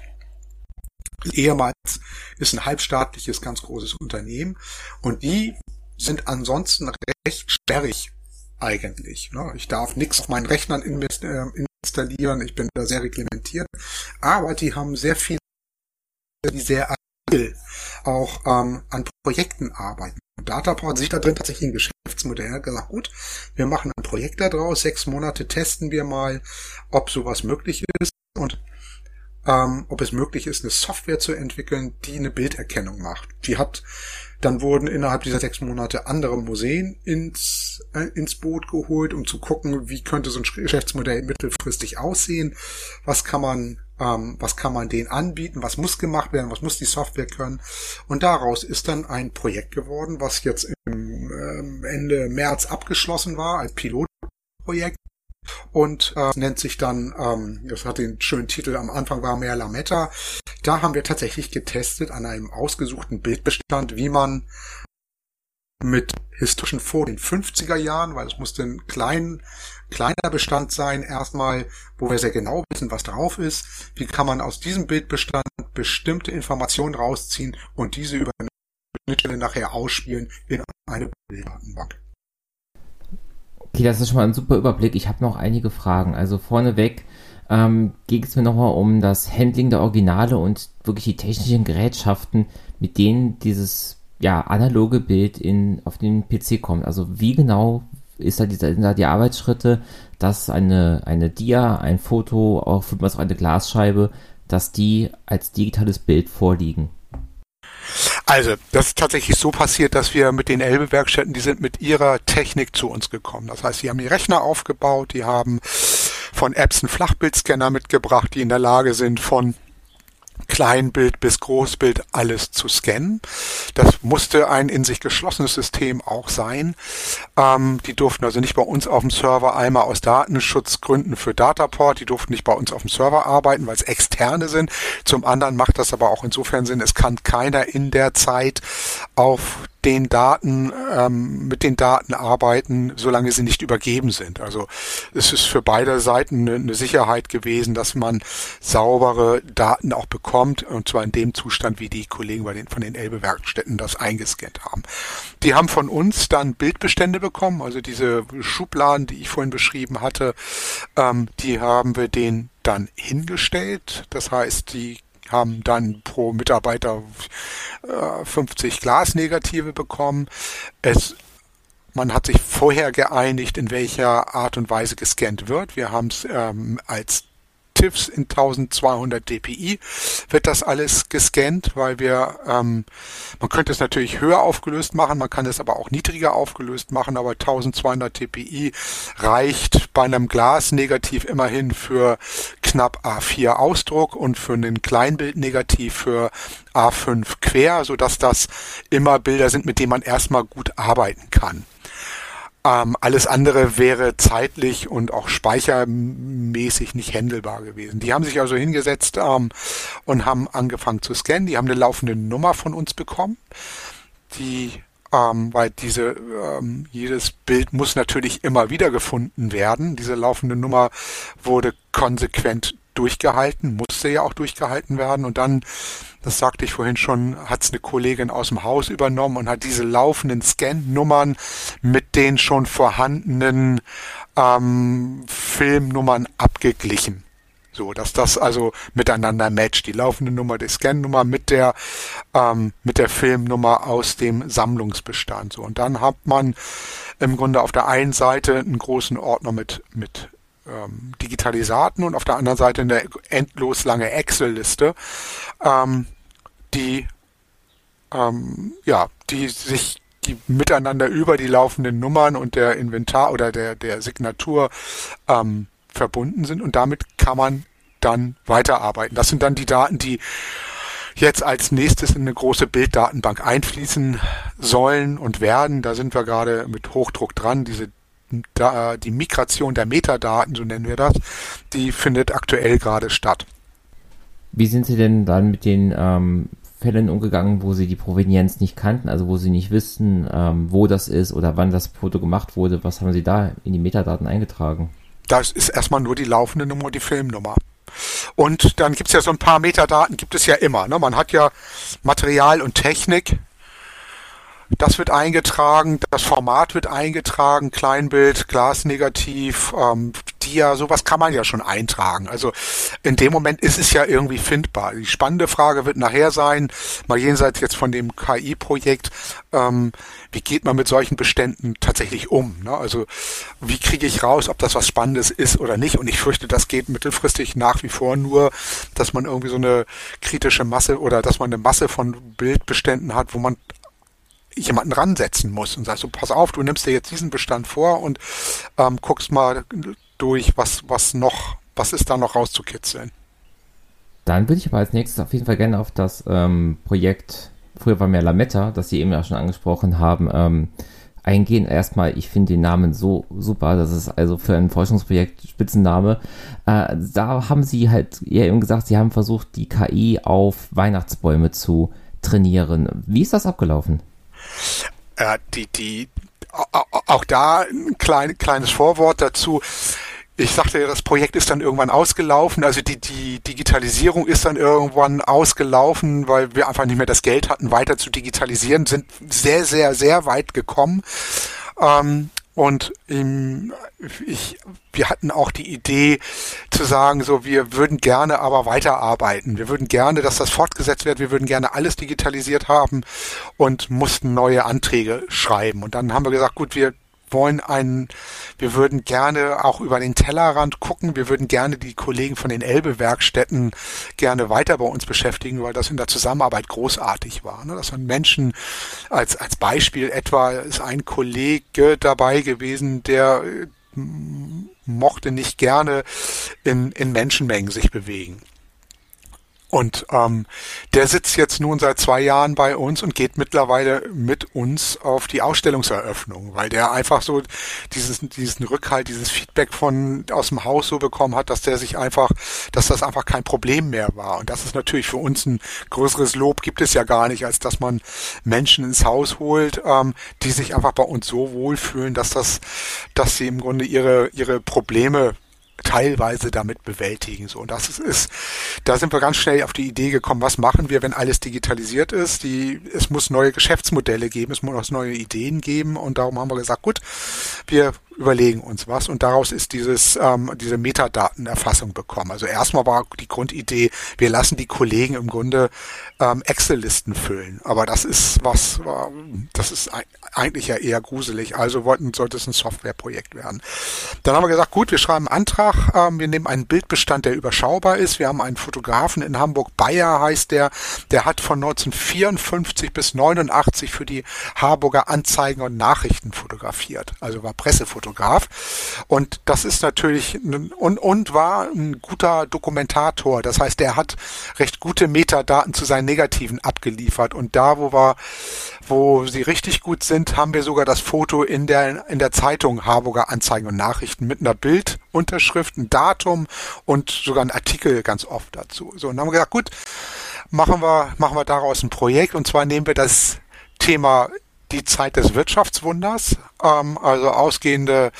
Ehemals ist ein halbstaatliches, ganz großes Unternehmen und die sind ansonsten recht sperrig eigentlich. Ne? Ich darf nichts auf meinen Rechnern äh, installieren, ich bin da sehr reglementiert, aber die haben sehr viele, die sehr auch ähm, an Projekten arbeiten. Dataport sieht da drin tatsächlich ein Geschäftsmodell. Hat gesagt, gut, wir machen ein Projekt daraus, sechs Monate testen wir mal, ob sowas möglich ist und ähm, ob es möglich ist, eine Software zu entwickeln, die eine Bilderkennung macht. Die hat, dann wurden innerhalb dieser sechs Monate andere Museen ins, äh, ins Boot geholt, um zu gucken, wie könnte so ein Geschäftsmodell mittelfristig aussehen, was kann man ähm, was kann man denen anbieten, was muss gemacht werden, was muss die Software können. Und daraus ist dann ein Projekt geworden, was jetzt im ähm, Ende März abgeschlossen war, ein Pilotprojekt. Und äh, nennt sich dann, ähm, das hat den schönen Titel, am Anfang war mehr Lametta. Da haben wir tatsächlich getestet an einem ausgesuchten Bildbestand, wie man mit historischen vor den 50er Jahren, weil es musste ein klein, kleiner Bestand sein, erstmal, wo wir sehr genau wissen, was drauf ist. Wie kann man aus diesem Bildbestand bestimmte Informationen rausziehen und diese über eine Schnittstelle nachher ausspielen in eine Bilddatenbank. Okay, das ist schon mal ein super Überblick. Ich habe noch einige Fragen. Also vorneweg ähm, ging es mir nochmal um das Handling der Originale und wirklich die technischen Gerätschaften, mit denen dieses ja, analoge Bild in, auf den PC kommt. Also wie genau ist da, die, sind da die Arbeitsschritte, dass eine, eine Dia, ein Foto, auch auch eine Glasscheibe, dass die als digitales Bild vorliegen? Also, das ist tatsächlich so passiert, dass wir mit den Elbe-Werkstätten, die sind mit ihrer Technik zu uns gekommen. Das heißt, sie haben die Rechner aufgebaut, die haben von Apps einen Flachbildscanner mitgebracht, die in der Lage sind, von Kleinbild bis Großbild alles zu scannen. Das musste ein in sich geschlossenes System auch sein. Ähm, die durften also nicht bei uns auf dem Server einmal aus Datenschutzgründen für Dataport, die durften nicht bei uns auf dem Server arbeiten, weil es externe sind. Zum anderen macht das aber auch insofern Sinn, es kann keiner in der Zeit auf den Daten, ähm, mit den Daten arbeiten, solange sie nicht übergeben sind. Also es ist für beide Seiten eine, Sicherheit gewesen, dass man saubere Daten auch bekommt, und zwar in dem Zustand, wie die Kollegen bei den, von den Elbe-Werkstätten das eingescannt haben. Die haben von uns dann Bildbestände bekommen, also diese Schubladen, die ich vorhin beschrieben hatte, ähm, die haben wir denen dann hingestellt. Das heißt, die haben dann pro Mitarbeiter äh, 50 Glasnegative bekommen. Es man hat sich vorher geeinigt, in welcher Art und Weise gescannt wird. Wir haben es ähm, als TIFFs in 1200 dpi wird das alles gescannt, weil wir, ähm, man könnte es natürlich höher aufgelöst machen, man kann es aber auch niedriger aufgelöst machen, aber 1200 dpi reicht bei einem Glasnegativ immerhin für knapp A4 Ausdruck und für einen Kleinbildnegativ für A5 quer, sodass das immer Bilder sind, mit denen man erstmal gut arbeiten kann. Ähm, alles andere wäre zeitlich und auch speichermäßig nicht händelbar gewesen. Die haben sich also hingesetzt ähm, und haben angefangen zu scannen. Die haben eine laufende Nummer von uns bekommen. Die ähm, weil diese ähm, jedes Bild muss natürlich immer wieder gefunden werden. Diese laufende Nummer wurde konsequent durchgehalten, musste ja auch durchgehalten werden und dann das sagte ich vorhin schon, hat es eine Kollegin aus dem Haus übernommen und hat diese laufenden Scan-Nummern mit den schon vorhandenen ähm, Filmnummern abgeglichen. So, dass das also miteinander matcht. Die laufende Nummer, die Scan-Nummer mit der, ähm, mit der Filmnummer aus dem Sammlungsbestand. So, und dann hat man im Grunde auf der einen Seite einen großen Ordner mit, mit ähm, Digitalisaten und auf der anderen Seite eine endlos lange Excel-Liste, ähm, die ähm, ja, die sich die miteinander über die laufenden Nummern und der Inventar oder der der Signatur ähm, verbunden sind und damit kann man dann weiterarbeiten. Das sind dann die Daten, die jetzt als nächstes in eine große Bilddatenbank einfließen sollen und werden. Da sind wir gerade mit Hochdruck dran. Diese die Migration der Metadaten, so nennen wir das, die findet aktuell gerade statt. Wie sind Sie denn dann mit den ähm, Fällen umgegangen, wo Sie die Provenienz nicht kannten, also wo Sie nicht wissen, ähm, wo das ist oder wann das Foto gemacht wurde? Was haben Sie da in die Metadaten eingetragen? Das ist erstmal nur die laufende Nummer die Filmnummer. Und dann gibt es ja so ein paar Metadaten, gibt es ja immer. Ne? Man hat ja Material und Technik das wird eingetragen, das Format wird eingetragen, Kleinbild, Glasnegativ, ähm, Dia, sowas kann man ja schon eintragen. Also in dem Moment ist es ja irgendwie findbar. Die spannende Frage wird nachher sein, mal jenseits jetzt von dem KI-Projekt, ähm, wie geht man mit solchen Beständen tatsächlich um? Ne? Also wie kriege ich raus, ob das was Spannendes ist oder nicht? Und ich fürchte, das geht mittelfristig nach wie vor nur, dass man irgendwie so eine kritische Masse oder dass man eine Masse von Bildbeständen hat, wo man jemanden ransetzen muss und sagst so, pass auf, du nimmst dir jetzt diesen Bestand vor und ähm, guckst mal durch, was, was noch, was ist da noch rauszukitzeln. Dann würde ich aber als nächstes auf jeden Fall gerne auf das ähm, Projekt, früher war mehr Lametta, das Sie eben ja schon angesprochen haben, ähm, eingehen. Erstmal, ich finde den Namen so super, das ist also für ein Forschungsprojekt Spitzenname. Äh, da haben Sie halt ja eben gesagt, Sie haben versucht, die KI auf Weihnachtsbäume zu trainieren. Wie ist das abgelaufen? Äh, die, die, auch da ein klein, kleines Vorwort dazu. Ich sagte ja, das Projekt ist dann irgendwann ausgelaufen, also die, die Digitalisierung ist dann irgendwann ausgelaufen, weil wir einfach nicht mehr das Geld hatten, weiter zu digitalisieren, sind sehr, sehr, sehr weit gekommen. Ähm, und ähm, ich, wir hatten auch die Idee zu sagen, so wir würden gerne aber weiterarbeiten. Wir würden gerne, dass das fortgesetzt wird. Wir würden gerne alles digitalisiert haben und mussten neue Anträge schreiben. Und dann haben wir gesagt, gut, wir wollen einen, wir würden gerne auch über den Tellerrand gucken. Wir würden gerne die Kollegen von den Elbe-Werkstätten gerne weiter bei uns beschäftigen, weil das in der Zusammenarbeit großartig war. Ne? Das waren Menschen, als, als Beispiel etwa ist ein Kollege dabei gewesen, der äh, mochte nicht gerne in, in Menschenmengen sich bewegen. Und ähm, der sitzt jetzt nun seit zwei Jahren bei uns und geht mittlerweile mit uns auf die Ausstellungseröffnung, weil der einfach so dieses, diesen Rückhalt, dieses Feedback von aus dem Haus so bekommen hat, dass der sich einfach, dass das einfach kein Problem mehr war. Und das ist natürlich für uns ein größeres Lob, gibt es ja gar nicht, als dass man Menschen ins Haus holt, ähm, die sich einfach bei uns so wohlfühlen, dass das, dass sie im Grunde ihre, ihre Probleme teilweise damit bewältigen. So, und das ist, ist, da sind wir ganz schnell auf die Idee gekommen, was machen wir, wenn alles digitalisiert ist? Die, es muss neue Geschäftsmodelle geben, es muss neue Ideen geben und darum haben wir gesagt, gut, wir überlegen uns was und daraus ist dieses ähm, diese Metadatenerfassung bekommen. Also erstmal war die Grundidee, wir lassen die Kollegen im Grunde ähm, Excel-Listen füllen, aber das ist was, das ist eigentlich ja eher gruselig. Also wollten sollte es ein Softwareprojekt werden. Dann haben wir gesagt, gut, wir schreiben einen Antrag, ähm, wir nehmen einen Bildbestand, der überschaubar ist. Wir haben einen Fotografen in Hamburg, Bayer heißt der, der hat von 1954 bis 89 für die Harburger Anzeigen und Nachrichten fotografiert, also war Pressefotograf. Fotograf. Und das ist natürlich und, und war ein guter Dokumentator. Das heißt, er hat recht gute Metadaten zu seinen Negativen abgeliefert. Und da, wo wir, wo sie richtig gut sind, haben wir sogar das Foto in der, in der Zeitung Harburger Anzeigen und Nachrichten mit einer Bildunterschrift, ein Datum und sogar ein Artikel ganz oft dazu. So, und haben wir gesagt, gut, machen wir, machen wir daraus ein Projekt. Und zwar nehmen wir das Thema die Zeit des Wirtschaftswunders, ähm, also ausgehende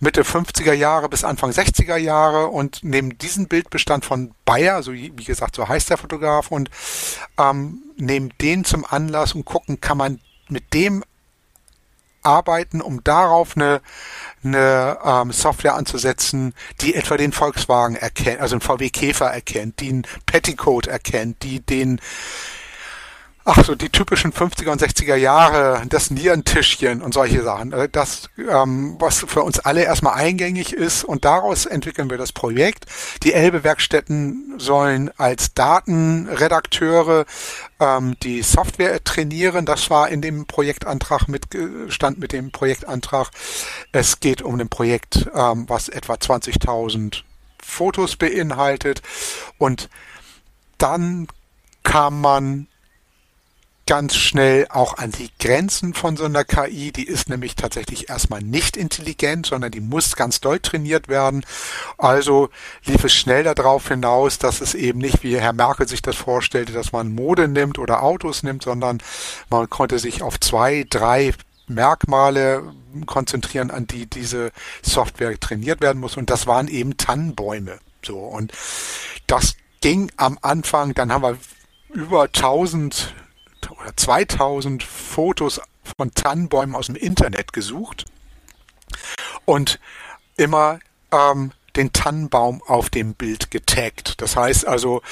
Mitte 50er Jahre bis Anfang 60er Jahre. Und nehmen diesen Bildbestand von Bayer, so wie gesagt, so heißt der Fotograf, und ähm, nehmen den zum Anlass und gucken, kann man mit dem arbeiten, um darauf eine, eine ähm, Software anzusetzen, die etwa den Volkswagen erkennt, also den VW Käfer erkennt, die einen Petticoat erkennt, die den ach so, die typischen 50er und 60er Jahre, das Nierentischchen und solche Sachen. Äh, das, ähm, was für uns alle erstmal eingängig ist und daraus entwickeln wir das Projekt. Die Elbe-Werkstätten sollen als Datenredakteure ähm, die Software trainieren. Das war in dem Projektantrag mit, stand mit dem Projektantrag. Es geht um ein Projekt, ähm, was etwa 20.000 Fotos beinhaltet und dann kam man ganz schnell auch an die Grenzen von so einer KI. Die ist nämlich tatsächlich erstmal nicht intelligent, sondern die muss ganz doll trainiert werden. Also lief es schnell darauf hinaus, dass es eben nicht, wie Herr Merkel sich das vorstellte, dass man Mode nimmt oder Autos nimmt, sondern man konnte sich auf zwei, drei Merkmale konzentrieren, an die diese Software trainiert werden muss. Und das waren eben Tannenbäume. So. Und das ging am Anfang, dann haben wir über 1000 oder 2000 Fotos von Tannenbäumen aus dem Internet gesucht und immer ähm, den Tannenbaum auf dem Bild getaggt. Das heißt also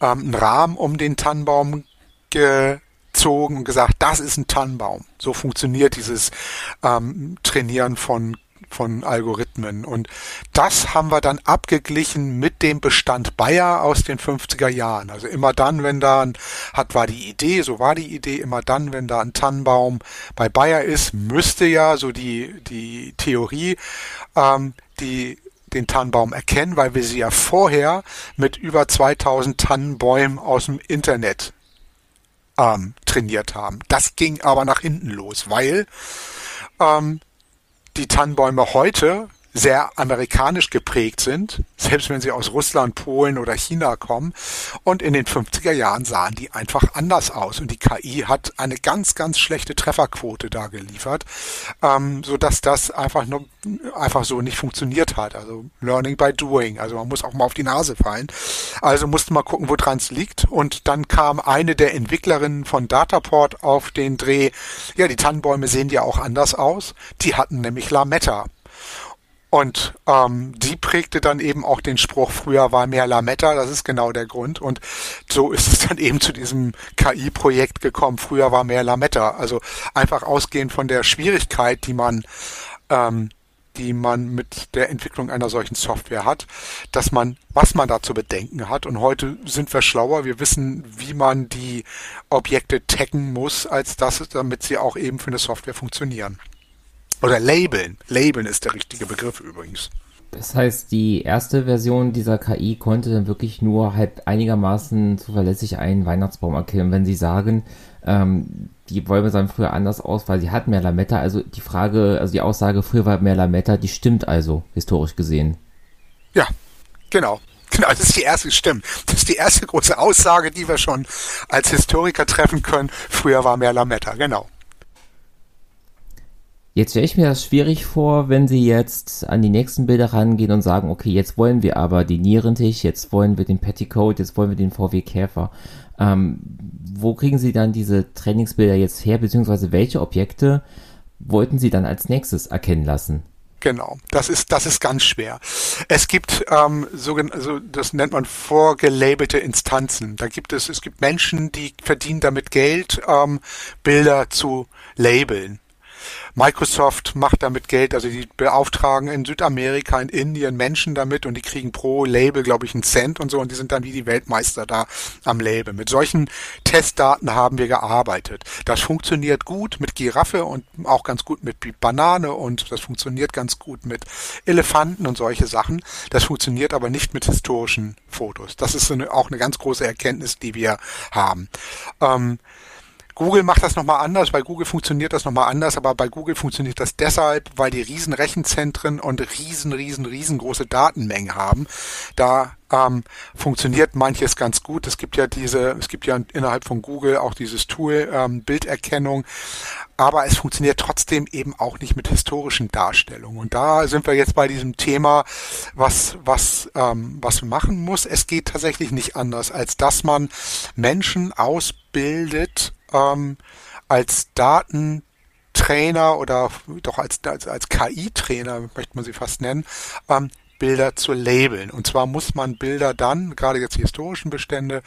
ähm, einen Rahmen um den Tannenbaum gezogen und gesagt, das ist ein Tannenbaum. So funktioniert dieses ähm, Trainieren von von Algorithmen. Und das haben wir dann abgeglichen mit dem Bestand Bayer aus den 50er Jahren. Also immer dann, wenn da ein, hat, war die Idee, so war die Idee, immer dann, wenn da ein Tannenbaum bei Bayer ist, müsste ja, so die, die Theorie, ähm, die den Tannenbaum erkennen, weil wir sie ja vorher mit über 2000 Tannenbäumen aus dem Internet ähm, trainiert haben. Das ging aber nach hinten los, weil ähm, die Tannenbäume heute sehr amerikanisch geprägt sind, selbst wenn sie aus Russland, Polen oder China kommen. Und in den 50er Jahren sahen die einfach anders aus. Und die KI hat eine ganz, ganz schlechte Trefferquote da geliefert, ähm, so dass das einfach nur einfach so nicht funktioniert hat. Also Learning by Doing. Also man muss auch mal auf die Nase fallen. Also musste mal gucken, woran es liegt. Und dann kam eine der Entwicklerinnen von Dataport auf den Dreh. Ja, die Tannenbäume sehen ja auch anders aus. Die hatten nämlich Lametta. Und ähm, die prägte dann eben auch den Spruch, früher war mehr Lametta, das ist genau der Grund. Und so [LAUGHS] ist es dann eben zu diesem KI-Projekt gekommen, früher war mehr Lametta. Also einfach ausgehend von der Schwierigkeit, die man ähm, die man mit der Entwicklung einer solchen Software hat, dass man, was man da zu bedenken hat. Und heute sind wir schlauer. Wir wissen, wie man die Objekte taggen muss, als das, damit sie auch eben für eine Software funktionieren. Oder labeln. Labeln ist der richtige Begriff übrigens. Das heißt, die erste Version dieser KI konnte dann wirklich nur halt einigermaßen zuverlässig einen Weihnachtsbaum erkennen. Wenn Sie sagen, ähm, die Bäume sahen früher anders aus, weil sie hatten mehr Lametta, also die Frage, also die Aussage, früher war mehr Lametta, die stimmt also, historisch gesehen. Ja, genau. Genau, das ist die erste, stimmt. Das ist die erste große Aussage, die wir schon als Historiker treffen können. Früher war mehr Lametta, genau. Jetzt stelle ich mir das schwierig vor, wenn Sie jetzt an die nächsten Bilder rangehen und sagen, okay, jetzt wollen wir aber den Nierentisch, jetzt wollen wir den Petticoat, jetzt wollen wir den VW Käfer. Ähm, wo kriegen Sie dann diese Trainingsbilder jetzt her, beziehungsweise welche Objekte wollten Sie dann als nächstes erkennen lassen? Genau, das ist das ist ganz schwer. Es gibt ähm, so, also das nennt man vorgelabelte Instanzen. Da gibt es es gibt Menschen, die verdienen damit Geld, ähm, Bilder zu labeln. Microsoft macht damit Geld, also die beauftragen in Südamerika, in Indien Menschen damit und die kriegen pro Label, glaube ich, einen Cent und so und die sind dann wie die Weltmeister da am Label. Mit solchen Testdaten haben wir gearbeitet. Das funktioniert gut mit Giraffe und auch ganz gut mit Banane und das funktioniert ganz gut mit Elefanten und solche Sachen. Das funktioniert aber nicht mit historischen Fotos. Das ist eine, auch eine ganz große Erkenntnis, die wir haben. Ähm, Google macht das nochmal anders, bei Google funktioniert das nochmal anders, aber bei Google funktioniert das deshalb, weil die riesen Rechenzentren und riesen, riesen, riesengroße Datenmengen haben. Da ähm, funktioniert manches ganz gut. Es gibt ja diese, es gibt ja innerhalb von Google auch dieses Tool ähm, Bilderkennung, aber es funktioniert trotzdem eben auch nicht mit historischen Darstellungen. Und da sind wir jetzt bei diesem Thema, was was ähm, was machen muss. Es geht tatsächlich nicht anders, als dass man Menschen ausbildet ähm, als Datentrainer oder doch als, als, als KI-Trainer, möchte man sie fast nennen, ähm, Bilder zu labeln. Und zwar muss man Bilder dann, gerade jetzt die historischen Bestände,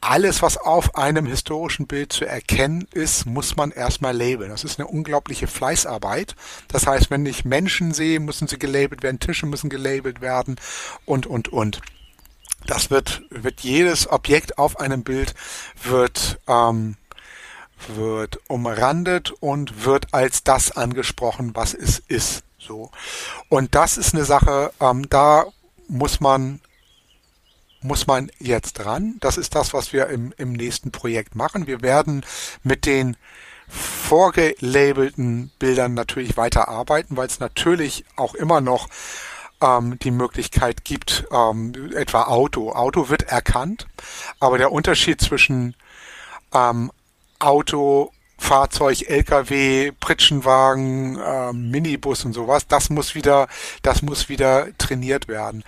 alles, was auf einem historischen Bild zu erkennen ist, muss man erstmal labeln. Das ist eine unglaubliche Fleißarbeit. Das heißt, wenn ich Menschen sehe, müssen sie gelabelt werden, Tische müssen gelabelt werden und, und, und das wird, wird jedes Objekt auf einem Bild wird, ähm, wird umrandet und wird als das angesprochen, was es ist. So. Und das ist eine Sache, ähm, da muss man muss man jetzt dran. Das ist das, was wir im, im nächsten Projekt machen. Wir werden mit den vorgelabelten Bildern natürlich weiter arbeiten, weil es natürlich auch immer noch ähm, die Möglichkeit gibt, ähm, etwa Auto. Auto wird erkannt, aber der Unterschied zwischen ähm, Auto Fahrzeug, LKW, Pritschenwagen, äh, Minibus und sowas, das muss wieder, das muss wieder trainiert werden.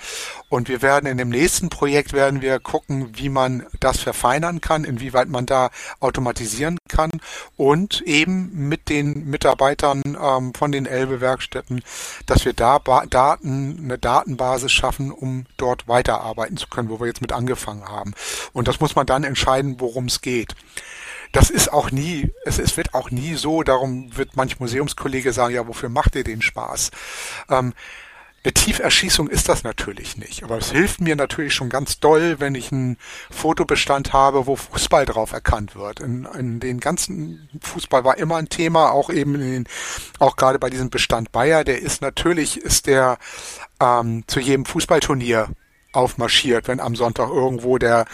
Und wir werden in dem nächsten Projekt werden wir gucken, wie man das verfeinern kann, inwieweit man da automatisieren kann und eben mit den Mitarbeitern ähm, von den Elbe-Werkstätten, dass wir da ba Daten, eine Datenbasis schaffen, um dort weiterarbeiten zu können, wo wir jetzt mit angefangen haben. Und das muss man dann entscheiden, worum es geht das ist auch nie, es, es wird auch nie so, darum wird manch Museumskollege sagen, ja, wofür macht ihr den Spaß? Ähm, eine Tieferschießung ist das natürlich nicht, aber es hilft mir natürlich schon ganz doll, wenn ich einen Fotobestand habe, wo Fußball drauf erkannt wird. In, in den ganzen Fußball war immer ein Thema, auch eben in den, auch gerade bei diesem Bestand Bayer, der ist natürlich, ist der ähm, zu jedem Fußballturnier aufmarschiert, wenn am Sonntag irgendwo der,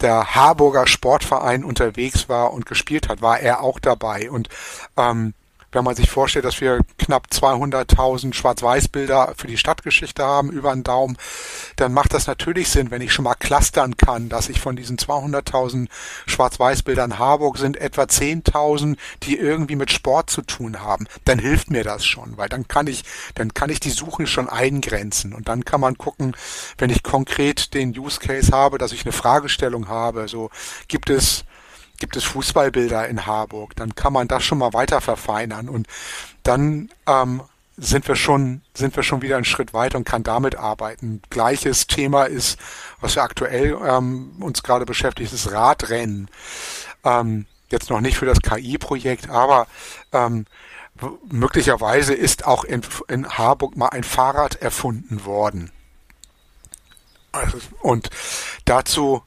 der Harburger Sportverein unterwegs war und gespielt hat, war er auch dabei. Und ähm, wenn man sich vorstellt, dass wir knapp 200.000 Schwarz-Weiß-Bilder für die Stadtgeschichte haben über den Daumen, dann macht das natürlich Sinn, wenn ich schon mal clustern kann, dass ich von diesen 200.000 Schwarz-Weiß-Bildern Harburg sind etwa 10.000, die irgendwie mit Sport zu tun haben. Dann hilft mir das schon, weil dann kann ich, dann kann ich die Suche schon eingrenzen und dann kann man gucken, wenn ich konkret den Use Case habe, dass ich eine Fragestellung habe, so gibt es gibt es Fußballbilder in Harburg, dann kann man das schon mal weiter verfeinern und dann ähm, sind wir schon sind wir schon wieder einen Schritt weiter und kann damit arbeiten. Gleiches Thema ist, was wir aktuell ähm, uns gerade beschäftigt, ist Radrennen. Ähm, jetzt noch nicht für das KI-Projekt, aber ähm, möglicherweise ist auch in, in Harburg mal ein Fahrrad erfunden worden. Also, und dazu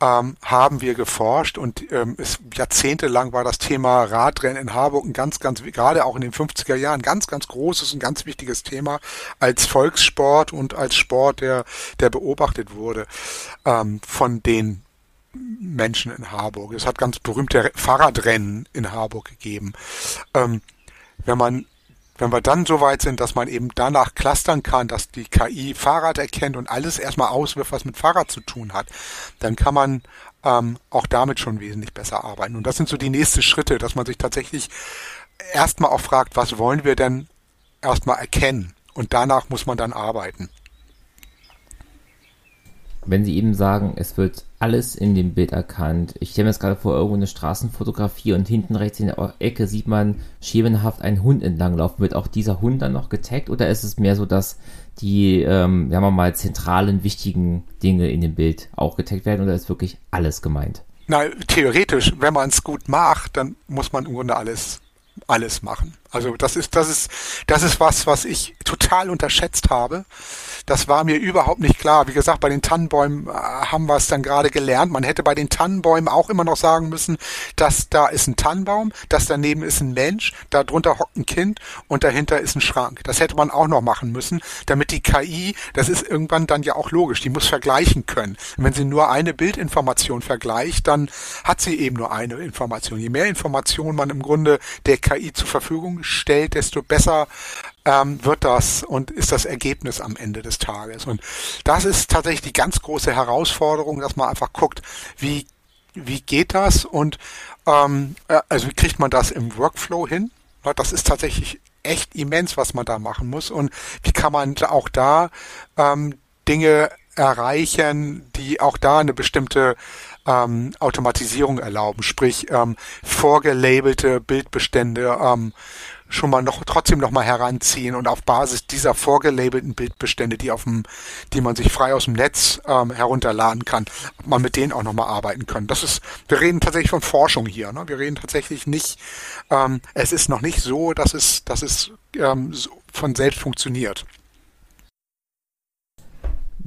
ähm, haben wir geforscht und ähm, es, jahrzehntelang war das Thema Radrennen in Harburg ein ganz, ganz, gerade auch in den 50er Jahren, ganz, ganz großes und ganz wichtiges Thema als Volkssport und als Sport, der, der beobachtet wurde ähm, von den Menschen in Harburg. Es hat ganz berühmte Fahrradrennen in Harburg gegeben. Ähm, wenn man wenn wir dann so weit sind, dass man eben danach clustern kann, dass die KI Fahrrad erkennt und alles erstmal auswirft, was mit Fahrrad zu tun hat, dann kann man ähm, auch damit schon wesentlich besser arbeiten. Und das sind so die nächsten Schritte, dass man sich tatsächlich erstmal auch fragt, was wollen wir denn erstmal erkennen? Und danach muss man dann arbeiten wenn sie eben sagen, es wird alles in dem Bild erkannt. Ich stelle mir jetzt gerade vor, irgendwo eine Straßenfotografie und hinten rechts in der Ecke sieht man schemenhaft einen Hund entlanglaufen. Wird auch dieser Hund dann noch getaggt oder ist es mehr so, dass die, ähm, sagen wir mal, zentralen, wichtigen Dinge in dem Bild auch getaggt werden oder ist wirklich alles gemeint? Na, theoretisch, wenn man es gut macht, dann muss man im Grunde alles alles machen. Also das ist das ist das ist was, was ich total unterschätzt habe das war mir überhaupt nicht klar. Wie gesagt, bei den Tannenbäumen äh, haben wir es dann gerade gelernt. Man hätte bei den Tannenbäumen auch immer noch sagen müssen, dass da ist ein Tannenbaum, dass daneben ist ein Mensch, da drunter hockt ein Kind und dahinter ist ein Schrank. Das hätte man auch noch machen müssen, damit die KI, das ist irgendwann dann ja auch logisch, die muss vergleichen können. Wenn sie nur eine Bildinformation vergleicht, dann hat sie eben nur eine Information. Je mehr Information man im Grunde der KI zur Verfügung stellt, desto besser ähm, wird das und ist das Ergebnis am Ende des Tages. Und das ist tatsächlich die ganz große Herausforderung, dass man einfach guckt, wie, wie geht das und ähm, äh, also wie kriegt man das im Workflow hin? Das ist tatsächlich echt immens, was man da machen muss. Und wie kann man auch da ähm, Dinge erreichen, die auch da eine bestimmte ähm, Automatisierung erlauben, sprich ähm, vorgelabelte Bildbestände ähm, schon mal noch trotzdem noch mal heranziehen und auf Basis dieser vorgelabelten Bildbestände, die auf dem, die man sich frei aus dem Netz ähm, herunterladen kann, man mit denen auch noch mal arbeiten können. Das ist, wir reden tatsächlich von Forschung hier. Ne? Wir reden tatsächlich nicht. Ähm, es ist noch nicht so, dass es, dass es ähm, so von selbst funktioniert.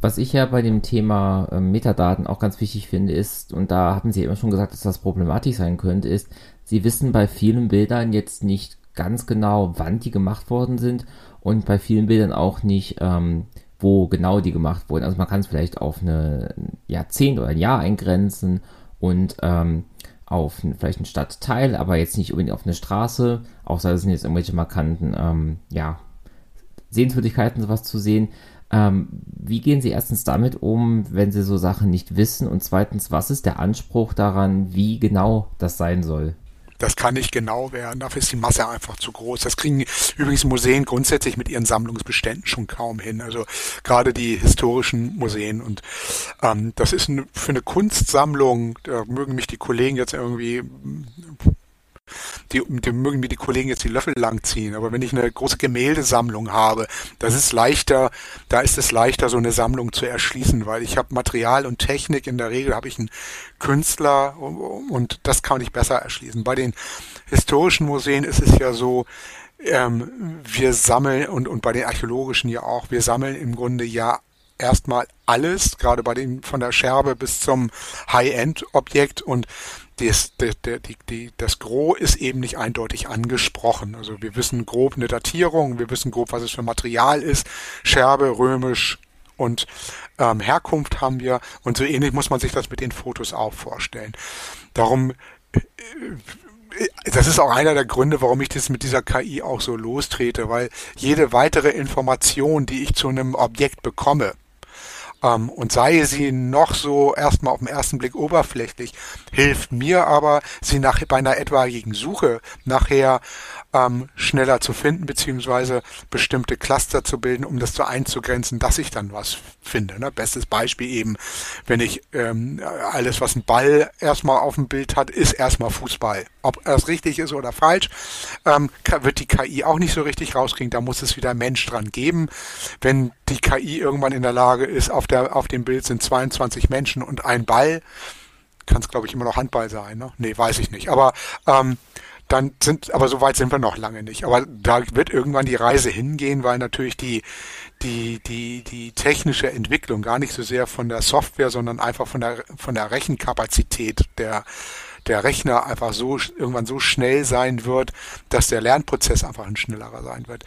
Was ich ja bei dem Thema äh, Metadaten auch ganz wichtig finde, ist, und da hatten Sie immer schon gesagt, dass das problematisch sein könnte, ist, Sie wissen bei vielen Bildern jetzt nicht ganz genau, wann die gemacht worden sind und bei vielen Bildern auch nicht, ähm, wo genau die gemacht wurden. Also man kann es vielleicht auf eine Jahrzehnt oder ein Jahr eingrenzen und ähm, auf vielleicht einen Stadtteil, aber jetzt nicht unbedingt auf eine Straße, außer es sind jetzt irgendwelche markanten, ähm, ja, Sehenswürdigkeiten sowas zu sehen. Ähm, wie gehen Sie erstens damit um, wenn Sie so Sachen nicht wissen? Und zweitens, was ist der Anspruch daran, wie genau das sein soll? Das kann nicht genau werden. Dafür ist die Masse einfach zu groß. Das kriegen übrigens Museen grundsätzlich mit ihren Sammlungsbeständen schon kaum hin. Also gerade die historischen Museen. Und ähm, das ist eine, für eine Kunstsammlung, da mögen mich die Kollegen jetzt irgendwie die, die mögen mir die Kollegen jetzt die Löffel langziehen, aber wenn ich eine große Gemäldesammlung habe, das ist leichter, da ist es leichter, so eine Sammlung zu erschließen, weil ich habe Material und Technik, in der Regel habe ich einen Künstler und das kann ich besser erschließen. Bei den historischen Museen ist es ja so, ähm, wir sammeln und, und bei den archäologischen ja auch, wir sammeln im Grunde ja erstmal alles, gerade bei den von der Scherbe bis zum High-End-Objekt und das, die, das Gros ist eben nicht eindeutig angesprochen. Also wir wissen grob eine Datierung, wir wissen grob, was es für Material ist, Scherbe, römisch und ähm, Herkunft haben wir und so ähnlich muss man sich das mit den Fotos auch vorstellen. Darum äh, das ist auch einer der Gründe, warum ich das mit dieser KI auch so lostrete, weil jede weitere Information, die ich zu einem Objekt bekomme, ähm, und sei sie noch so erstmal auf den ersten Blick oberflächlich, hilft mir aber, sie nach, bei einer etwaigen Suche nachher ähm, schneller zu finden, beziehungsweise bestimmte Cluster zu bilden, um das so einzugrenzen, dass ich dann was finde. Ne? Bestes Beispiel eben, wenn ich ähm, alles, was ein Ball erstmal auf dem Bild hat, ist erstmal Fußball. Ob das richtig ist oder falsch, ähm, wird die KI auch nicht so richtig rauskriegen. Da muss es wieder Mensch dran geben. Wenn die KI irgendwann in der Lage ist, auf, der, auf dem Bild sind 22 Menschen und ein Ball, kann es glaube ich immer noch Handball sein. Ne? Nee, weiß ich nicht. Aber ähm, dann sind, aber so weit sind wir noch lange nicht. Aber da wird irgendwann die Reise hingehen, weil natürlich die, die, die, die technische Entwicklung gar nicht so sehr von der Software, sondern einfach von der, von der Rechenkapazität der, der Rechner einfach so, irgendwann so schnell sein wird, dass der Lernprozess einfach ein schnellerer sein wird.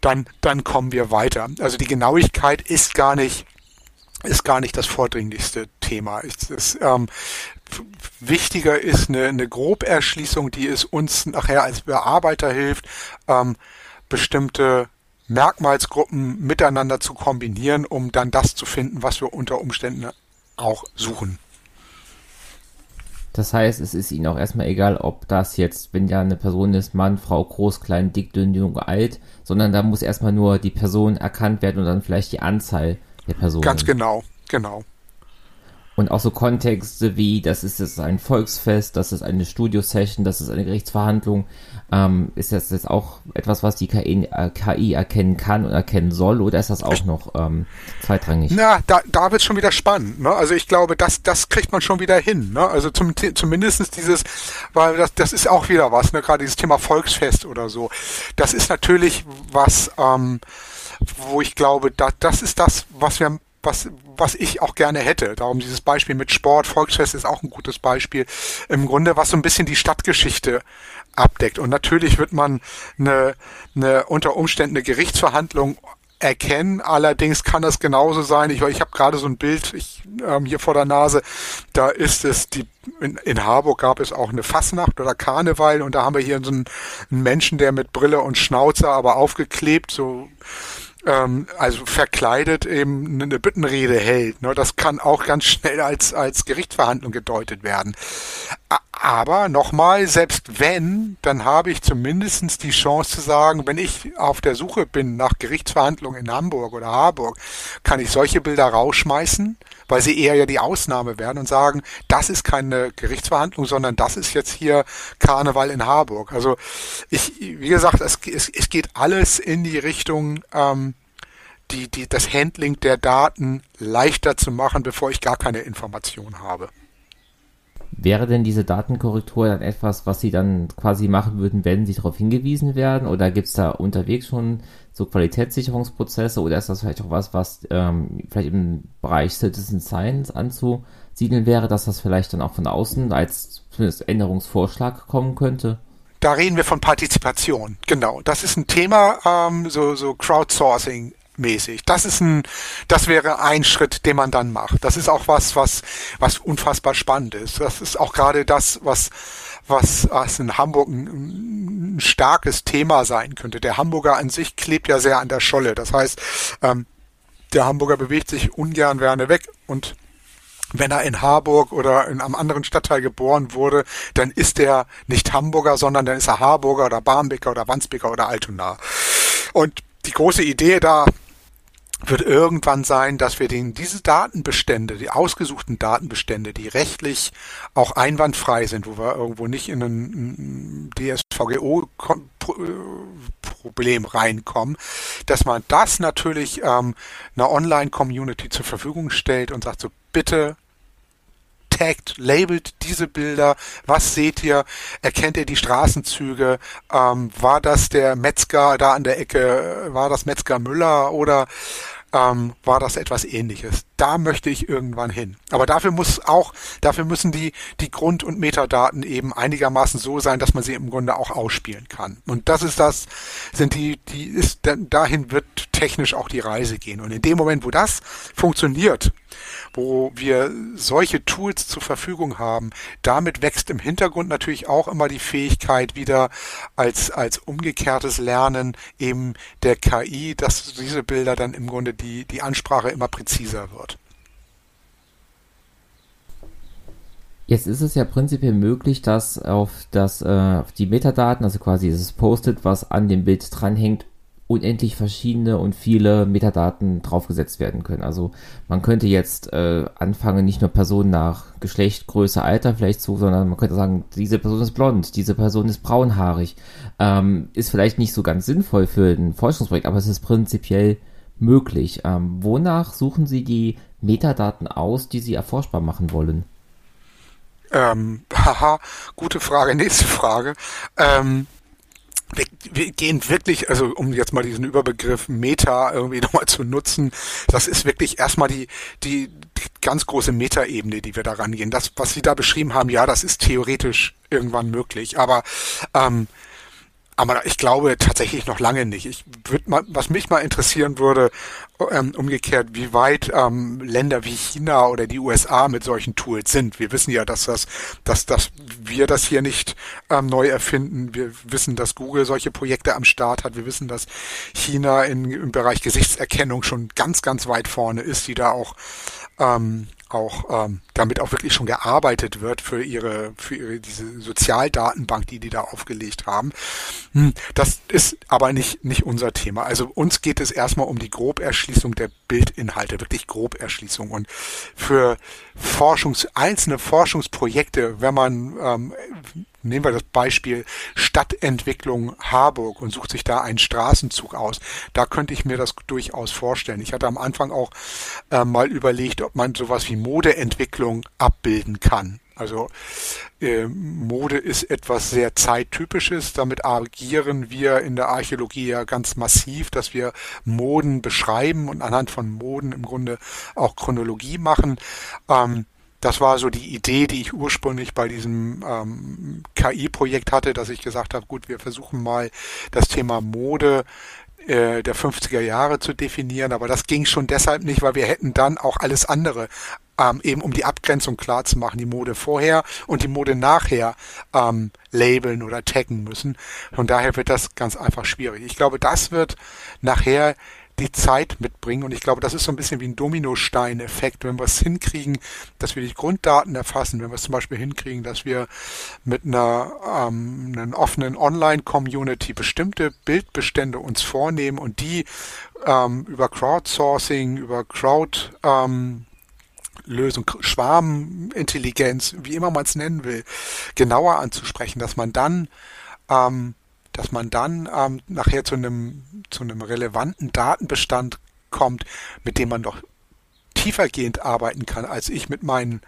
Dann, dann kommen wir weiter. Also die Genauigkeit ist gar nicht, ist gar nicht das vordringlichste Thema. Ist, ist, ähm, wichtiger ist eine, eine Groberschließung, die es uns nachher als Bearbeiter hilft, ähm, bestimmte Merkmalsgruppen miteinander zu kombinieren, um dann das zu finden, was wir unter Umständen auch suchen. Das heißt, es ist Ihnen auch erstmal egal, ob das jetzt, wenn ja eine Person ist, Mann, Frau, groß, klein, dick, dünn, jung, alt, sondern da muss erstmal nur die Person erkannt werden und dann vielleicht die Anzahl der Personen. Ganz genau, genau. Und auch so Kontexte wie, das ist jetzt ein Volksfest, das ist eine Studio-Session, das ist eine Gerichtsverhandlung. Ähm, ist das jetzt auch etwas, was die KI, äh, KI erkennen kann und erkennen soll, oder ist das auch noch ähm, zweitrangig? Na, da, da wird schon wieder spannend. Ne? Also ich glaube, das, das kriegt man schon wieder hin. Ne? Also zum, zumindestens dieses, weil das, das ist auch wieder was, ne? gerade dieses Thema Volksfest oder so. Das ist natürlich was, ähm, wo ich glaube, da, das ist das, was wir was, was ich auch gerne hätte. Darum dieses Beispiel mit Sport, Volksfest ist auch ein gutes Beispiel. Im Grunde, was so ein bisschen die Stadtgeschichte abdeckt. Und natürlich wird man eine, eine unter Umständen eine Gerichtsverhandlung erkennen. Allerdings kann das genauso sein. Ich, ich habe gerade so ein Bild ich, ähm, hier vor der Nase. Da ist es die in, in Harburg gab es auch eine Fassnacht oder Karneval und da haben wir hier so einen, einen Menschen, der mit Brille und Schnauzer aber aufgeklebt so ähm, also verkleidet eben eine Bittenrede hält. Ne? Das kann auch ganz schnell als, als Gerichtsverhandlung gedeutet werden. Aber nochmal, selbst wenn, dann habe ich zumindestens die Chance zu sagen, wenn ich auf der Suche bin nach Gerichtsverhandlungen in Hamburg oder Harburg, kann ich solche Bilder rausschmeißen, weil sie eher ja die Ausnahme werden und sagen, das ist keine Gerichtsverhandlung, sondern das ist jetzt hier Karneval in Harburg. Also ich, wie gesagt, es, es, es geht alles in die Richtung, ähm, die, die, das Handling der Daten leichter zu machen, bevor ich gar keine Information habe. Wäre denn diese Datenkorrektur dann etwas, was Sie dann quasi machen würden, wenn Sie darauf hingewiesen werden? Oder gibt es da unterwegs schon so Qualitätssicherungsprozesse? Oder ist das vielleicht auch was, was ähm, vielleicht im Bereich Citizen Science anzusiedeln wäre, dass das vielleicht dann auch von außen als zumindest Änderungsvorschlag kommen könnte? Da reden wir von Partizipation, genau. Das ist ein Thema, ähm, so, so Crowdsourcing mäßig. Das ist ein, das wäre ein Schritt, den man dann macht. Das ist auch was, was, was unfassbar spannend ist. Das ist auch gerade das, was, was, was in Hamburg ein, ein starkes Thema sein könnte. Der Hamburger an sich klebt ja sehr an der Scholle. Das heißt, ähm, der Hamburger bewegt sich ungern gerne weg und wenn er in Harburg oder in einem anderen Stadtteil geboren wurde, dann ist er nicht Hamburger, sondern dann ist er Harburger oder Barmbeker oder Wandsbeker oder Altona. Und die große Idee da wird irgendwann sein, dass wir den, diese Datenbestände, die ausgesuchten Datenbestände, die rechtlich auch einwandfrei sind, wo wir irgendwo nicht in ein DSVGO-Problem reinkommen, dass man das natürlich ähm, einer Online-Community zur Verfügung stellt und sagt so, bitte taggt, labelt diese Bilder. Was seht ihr? Erkennt ihr die Straßenzüge? Ähm, war das der Metzger da an der Ecke? War das Metzger Müller oder ähm, war das etwas ähnliches. Da möchte ich irgendwann hin. Aber dafür muss auch, dafür müssen die, die Grund- und Metadaten eben einigermaßen so sein, dass man sie im Grunde auch ausspielen kann. Und das ist das, sind die, die ist, dahin wird technisch auch die Reise gehen. Und in dem Moment, wo das funktioniert, wo wir solche Tools zur Verfügung haben, damit wächst im Hintergrund natürlich auch immer die Fähigkeit wieder als, als umgekehrtes Lernen eben der KI, dass diese Bilder dann im Grunde die, die Ansprache immer präziser wird. Jetzt ist es ja prinzipiell möglich, dass auf das, äh, auf die Metadaten, also quasi dieses Post-it, was an dem Bild dranhängt, unendlich verschiedene und viele Metadaten draufgesetzt werden können. Also man könnte jetzt äh, anfangen, nicht nur Personen nach Geschlecht, Größe, Alter vielleicht zu, sondern man könnte sagen, diese Person ist blond, diese Person ist braunhaarig. Ähm, ist vielleicht nicht so ganz sinnvoll für ein Forschungsprojekt, aber es ist prinzipiell möglich. Ähm, wonach suchen Sie die Metadaten aus, die Sie erforschbar machen wollen? Ähm, [LAUGHS] haha, gute Frage, nächste Frage. Ähm, wir, wir gehen wirklich, also um jetzt mal diesen Überbegriff Meta irgendwie [LAUGHS] nochmal zu nutzen, das ist wirklich erstmal die, die, die ganz große Meta-Ebene, die wir da rangehen. Das, was Sie da beschrieben haben, ja, das ist theoretisch irgendwann möglich, aber ähm, aber ich glaube tatsächlich noch lange nicht. Ich würde mal, was mich mal interessieren würde, ähm, umgekehrt, wie weit ähm, Länder wie China oder die USA mit solchen Tools sind. Wir wissen ja, dass das, dass, dass wir das hier nicht ähm, neu erfinden. Wir wissen, dass Google solche Projekte am Start hat. Wir wissen, dass China in, im Bereich Gesichtserkennung schon ganz, ganz weit vorne ist, die da auch ähm, auch ähm, damit auch wirklich schon gearbeitet wird für ihre für ihre diese Sozialdatenbank, die die da aufgelegt haben. Hm, das ist aber nicht nicht unser Thema. Also uns geht es erstmal um die Groberschließung der Bildinhalte, wirklich Groberschließung und für Forschungs einzelne Forschungsprojekte, wenn man ähm, nehmen wir das Beispiel Stadtentwicklung Harburg und sucht sich da einen Straßenzug aus. Da könnte ich mir das durchaus vorstellen. Ich hatte am Anfang auch äh, mal überlegt, ob man sowas wie Modeentwicklung abbilden kann. Also äh, Mode ist etwas sehr zeittypisches. Damit agieren wir in der Archäologie ja ganz massiv, dass wir Moden beschreiben und anhand von Moden im Grunde auch Chronologie machen. Ähm, das war so die Idee, die ich ursprünglich bei diesem ähm, KI-Projekt hatte, dass ich gesagt habe, gut, wir versuchen mal das Thema Mode äh, der 50er Jahre zu definieren, aber das ging schon deshalb nicht, weil wir hätten dann auch alles andere ähm, eben um die Abgrenzung klar zu machen, die Mode vorher und die Mode nachher ähm, labeln oder taggen müssen. Von daher wird das ganz einfach schwierig. Ich glaube, das wird nachher die Zeit mitbringen. Und ich glaube, das ist so ein bisschen wie ein Dominostein-Effekt. Wenn wir es hinkriegen, dass wir die Grunddaten erfassen, wenn wir es zum Beispiel hinkriegen, dass wir mit einer, ähm, einer offenen Online-Community bestimmte Bildbestände uns vornehmen und die ähm, über Crowdsourcing, über Crowd ähm, Lösung, Schwarmintelligenz, wie immer man es nennen will, genauer anzusprechen, dass man dann ähm, dass man dann ähm, nachher zu einem, zu einem relevanten Datenbestand kommt, mit dem man doch tiefergehend arbeiten kann, als ich mit meinen,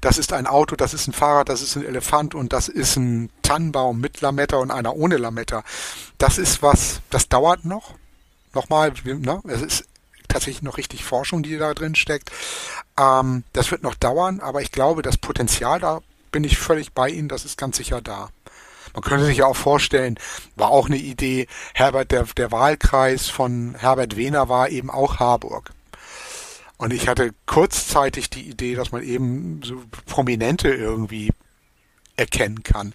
das ist ein Auto, das ist ein Fahrrad, das ist ein Elefant und das ist ein Tannenbaum mit Lametta und einer ohne Lametta. Das ist was, das dauert noch. Nochmal, ne? es ist tatsächlich noch richtig Forschung, die da drin steckt. Ähm, das wird noch dauern, aber ich glaube, das Potenzial, da bin ich völlig bei Ihnen, das ist ganz sicher da. Man könnte sich auch vorstellen, war auch eine Idee, Herbert, der, der Wahlkreis von Herbert Wehner war eben auch Harburg. Und ich hatte kurzzeitig die Idee, dass man eben so Prominente irgendwie erkennen kann.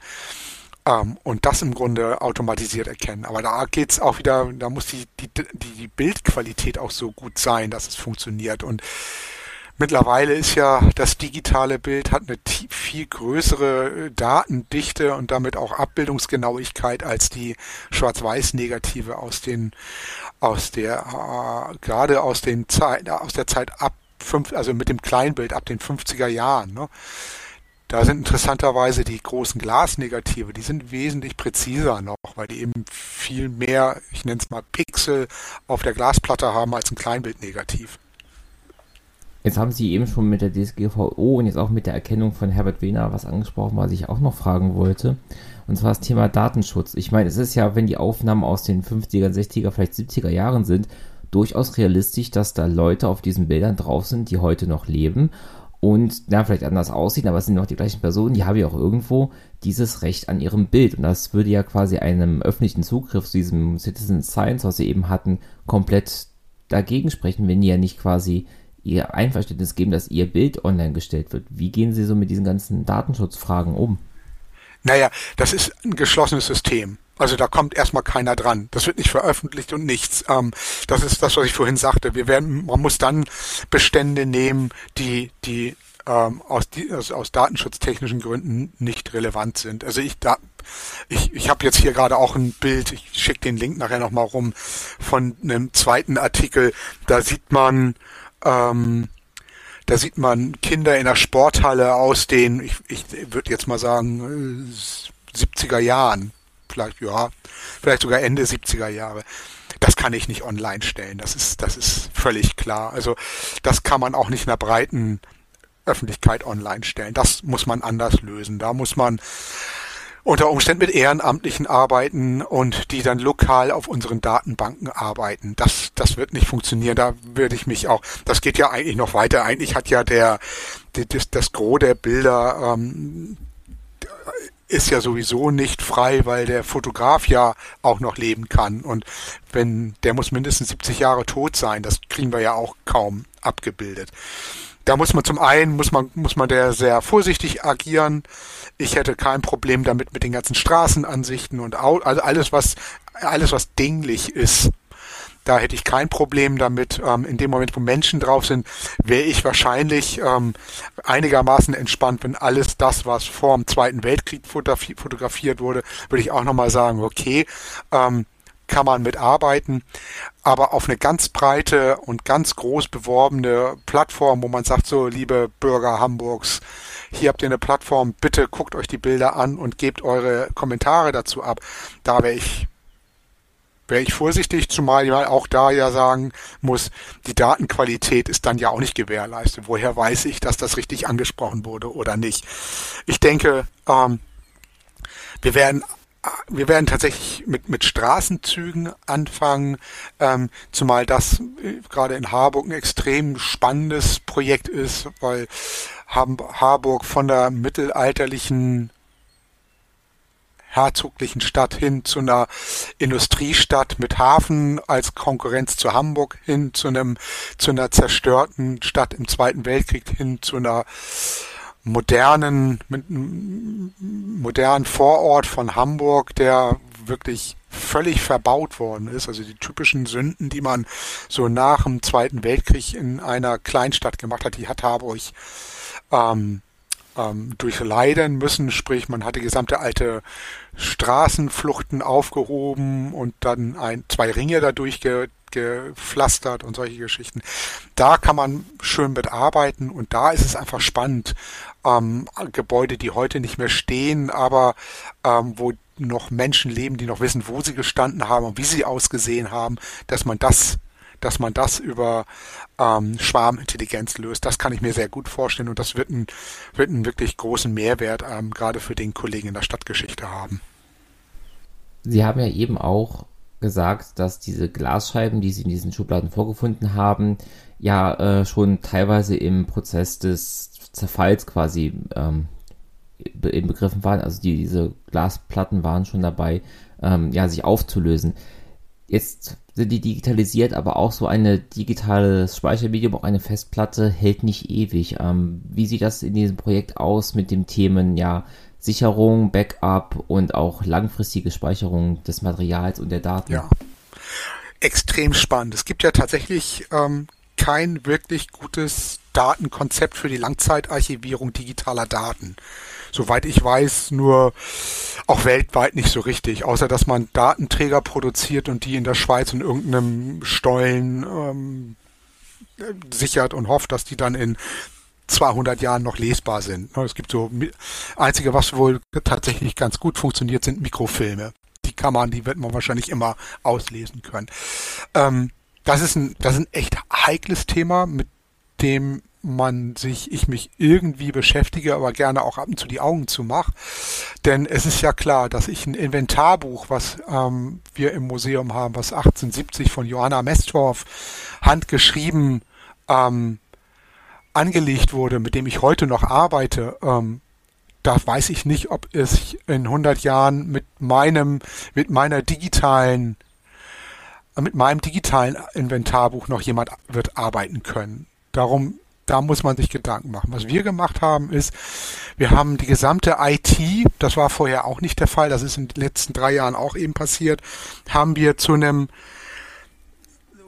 Ähm, und das im Grunde automatisiert erkennen. Aber da geht's auch wieder, da muss die, die, die Bildqualität auch so gut sein, dass es funktioniert. Und Mittlerweile ist ja das digitale Bild hat eine viel größere äh, Datendichte und damit auch Abbildungsgenauigkeit als die Schwarz-Weiß-Negative aus den aus der äh, gerade aus den Zeit aus der Zeit ab fünf, also mit dem Kleinbild ab den 50er Jahren. Ne? Da sind interessanterweise die großen Glasnegative, die sind wesentlich präziser noch, weil die eben viel mehr, ich nenne es mal Pixel auf der Glasplatte haben als ein Kleinbildnegativ. Jetzt haben Sie eben schon mit der DSGVO und jetzt auch mit der Erkennung von Herbert Wehner was angesprochen, was ich auch noch fragen wollte. Und zwar das Thema Datenschutz. Ich meine, es ist ja, wenn die Aufnahmen aus den 50er, 60er, vielleicht 70er Jahren sind, durchaus realistisch, dass da Leute auf diesen Bildern drauf sind, die heute noch leben und na, vielleicht anders aussehen, aber es sind noch die gleichen Personen, die haben ja auch irgendwo dieses Recht an ihrem Bild. Und das würde ja quasi einem öffentlichen Zugriff zu diesem Citizen Science, was sie eben hatten, komplett dagegen sprechen, wenn die ja nicht quasi ihr Einverständnis geben, dass ihr Bild online gestellt wird. Wie gehen Sie so mit diesen ganzen Datenschutzfragen um? Naja, das ist ein geschlossenes System. Also da kommt erstmal keiner dran. Das wird nicht veröffentlicht und nichts. Ähm, das ist das, was ich vorhin sagte. Wir werden, man muss dann Bestände nehmen, die, die ähm, aus, die, also aus datenschutztechnischen Gründen nicht relevant sind. Also ich da, ich, ich habe jetzt hier gerade auch ein Bild, ich schicke den Link nachher nochmal rum, von einem zweiten Artikel. Da sieht man ähm, da sieht man Kinder in der Sporthalle aus den, ich, ich würde jetzt mal sagen, 70er äh, Jahren. Vielleicht, ja, vielleicht sogar Ende 70er Jahre. Das kann ich nicht online stellen. Das ist, das ist völlig klar. Also, das kann man auch nicht in der breiten Öffentlichkeit online stellen. Das muss man anders lösen. Da muss man unter Umständen mit Ehrenamtlichen arbeiten und die dann lokal auf unseren Datenbanken arbeiten. Das, das wird nicht funktionieren. Da würde ich mich auch, das geht ja eigentlich noch weiter. Eigentlich hat ja der, das, das Gros der Bilder, ähm, ist ja sowieso nicht frei, weil der Fotograf ja auch noch leben kann. Und wenn, der muss mindestens 70 Jahre tot sein. Das kriegen wir ja auch kaum abgebildet. Da muss man zum einen, muss man, muss man der sehr vorsichtig agieren. Ich hätte kein Problem damit mit den ganzen Straßenansichten und also alles, was, alles, was dinglich ist. Da hätte ich kein Problem damit. Ähm, in dem Moment, wo Menschen drauf sind, wäre ich wahrscheinlich ähm, einigermaßen entspannt, wenn alles das, was vor dem Zweiten Weltkrieg fotografiert wurde, würde ich auch nochmal sagen, okay, ähm, kann man mitarbeiten, aber auf eine ganz breite und ganz groß beworbene Plattform, wo man sagt, so liebe Bürger Hamburgs, hier habt ihr eine Plattform, bitte guckt euch die Bilder an und gebt eure Kommentare dazu ab. Da wäre ich wäre ich vorsichtig, zumal ich auch da ja sagen muss, die Datenqualität ist dann ja auch nicht gewährleistet. Woher weiß ich, dass das richtig angesprochen wurde oder nicht? Ich denke, ähm, wir werden wir werden tatsächlich mit, mit Straßenzügen anfangen, ähm, zumal das äh, gerade in Harburg ein extrem spannendes Projekt ist, weil Harburg von der mittelalterlichen herzoglichen Stadt hin zu einer Industriestadt mit Hafen als Konkurrenz zu Hamburg hin zu einem zu einer zerstörten Stadt im Zweiten Weltkrieg hin zu einer modernen, mit modernen Vorort von Hamburg, der wirklich völlig verbaut worden ist. Also die typischen Sünden, die man so nach dem Zweiten Weltkrieg in einer Kleinstadt gemacht hat, die hat Harburg ähm, ähm, durchleiden müssen. Sprich, man hat die gesamte alte Straßenfluchten aufgehoben und dann ein, zwei Ringe dadurch ge, gepflastert und solche Geschichten. Da kann man schön mit arbeiten und da ist es einfach spannend. Ähm, Gebäude, die heute nicht mehr stehen, aber ähm, wo noch Menschen leben, die noch wissen, wo sie gestanden haben und wie sie ausgesehen haben, dass man das dass man das über ähm, Schwarmintelligenz löst. Das kann ich mir sehr gut vorstellen und das wird, ein, wird einen wirklich großen Mehrwert ähm, gerade für den Kollegen in der Stadtgeschichte haben. Sie haben ja eben auch gesagt, dass diese Glasscheiben, die Sie in diesen Schubladen vorgefunden haben, ja äh, schon teilweise im Prozess des Zerfalls quasi ähm, in Begriffen waren. Also die, diese Glasplatten waren schon dabei, ähm, ja, sich aufzulösen. Jetzt sind die digitalisiert, aber auch so eine digitales Speichermedium, auch eine Festplatte, hält nicht ewig. Ähm, wie sieht das in diesem Projekt aus mit den Themen, ja, Sicherung, Backup und auch langfristige Speicherung des Materials und der Daten? Ja, extrem spannend. Es gibt ja tatsächlich ähm, kein wirklich gutes Datenkonzept für die Langzeitarchivierung digitaler Daten. Soweit ich weiß, nur auch weltweit nicht so richtig, außer dass man Datenträger produziert und die in der Schweiz in irgendeinem Stollen ähm, sichert und hofft, dass die dann in 200 Jahren noch lesbar sind. Es gibt so, einzige, was wohl tatsächlich ganz gut funktioniert, sind Mikrofilme. Die kann man, die wird man wahrscheinlich immer auslesen können. Ähm, das ist ein, das ist ein echt heikles Thema, mit dem man sich, ich mich irgendwie beschäftige, aber gerne auch ab und zu die Augen zu mache. Denn es ist ja klar, dass ich ein Inventarbuch, was ähm, wir im Museum haben, was 1870 von Johanna Mestorf handgeschrieben ähm, angelegt wurde, mit dem ich heute noch arbeite, ähm, da weiß ich nicht, ob es in 100 Jahren mit meinem, mit meiner digitalen, mit meinem digitalen Inventarbuch noch jemand wird arbeiten können. Darum, da muss man sich Gedanken machen. Was wir gemacht haben, ist, wir haben die gesamte IT, das war vorher auch nicht der Fall, das ist in den letzten drei Jahren auch eben passiert, haben wir zu einem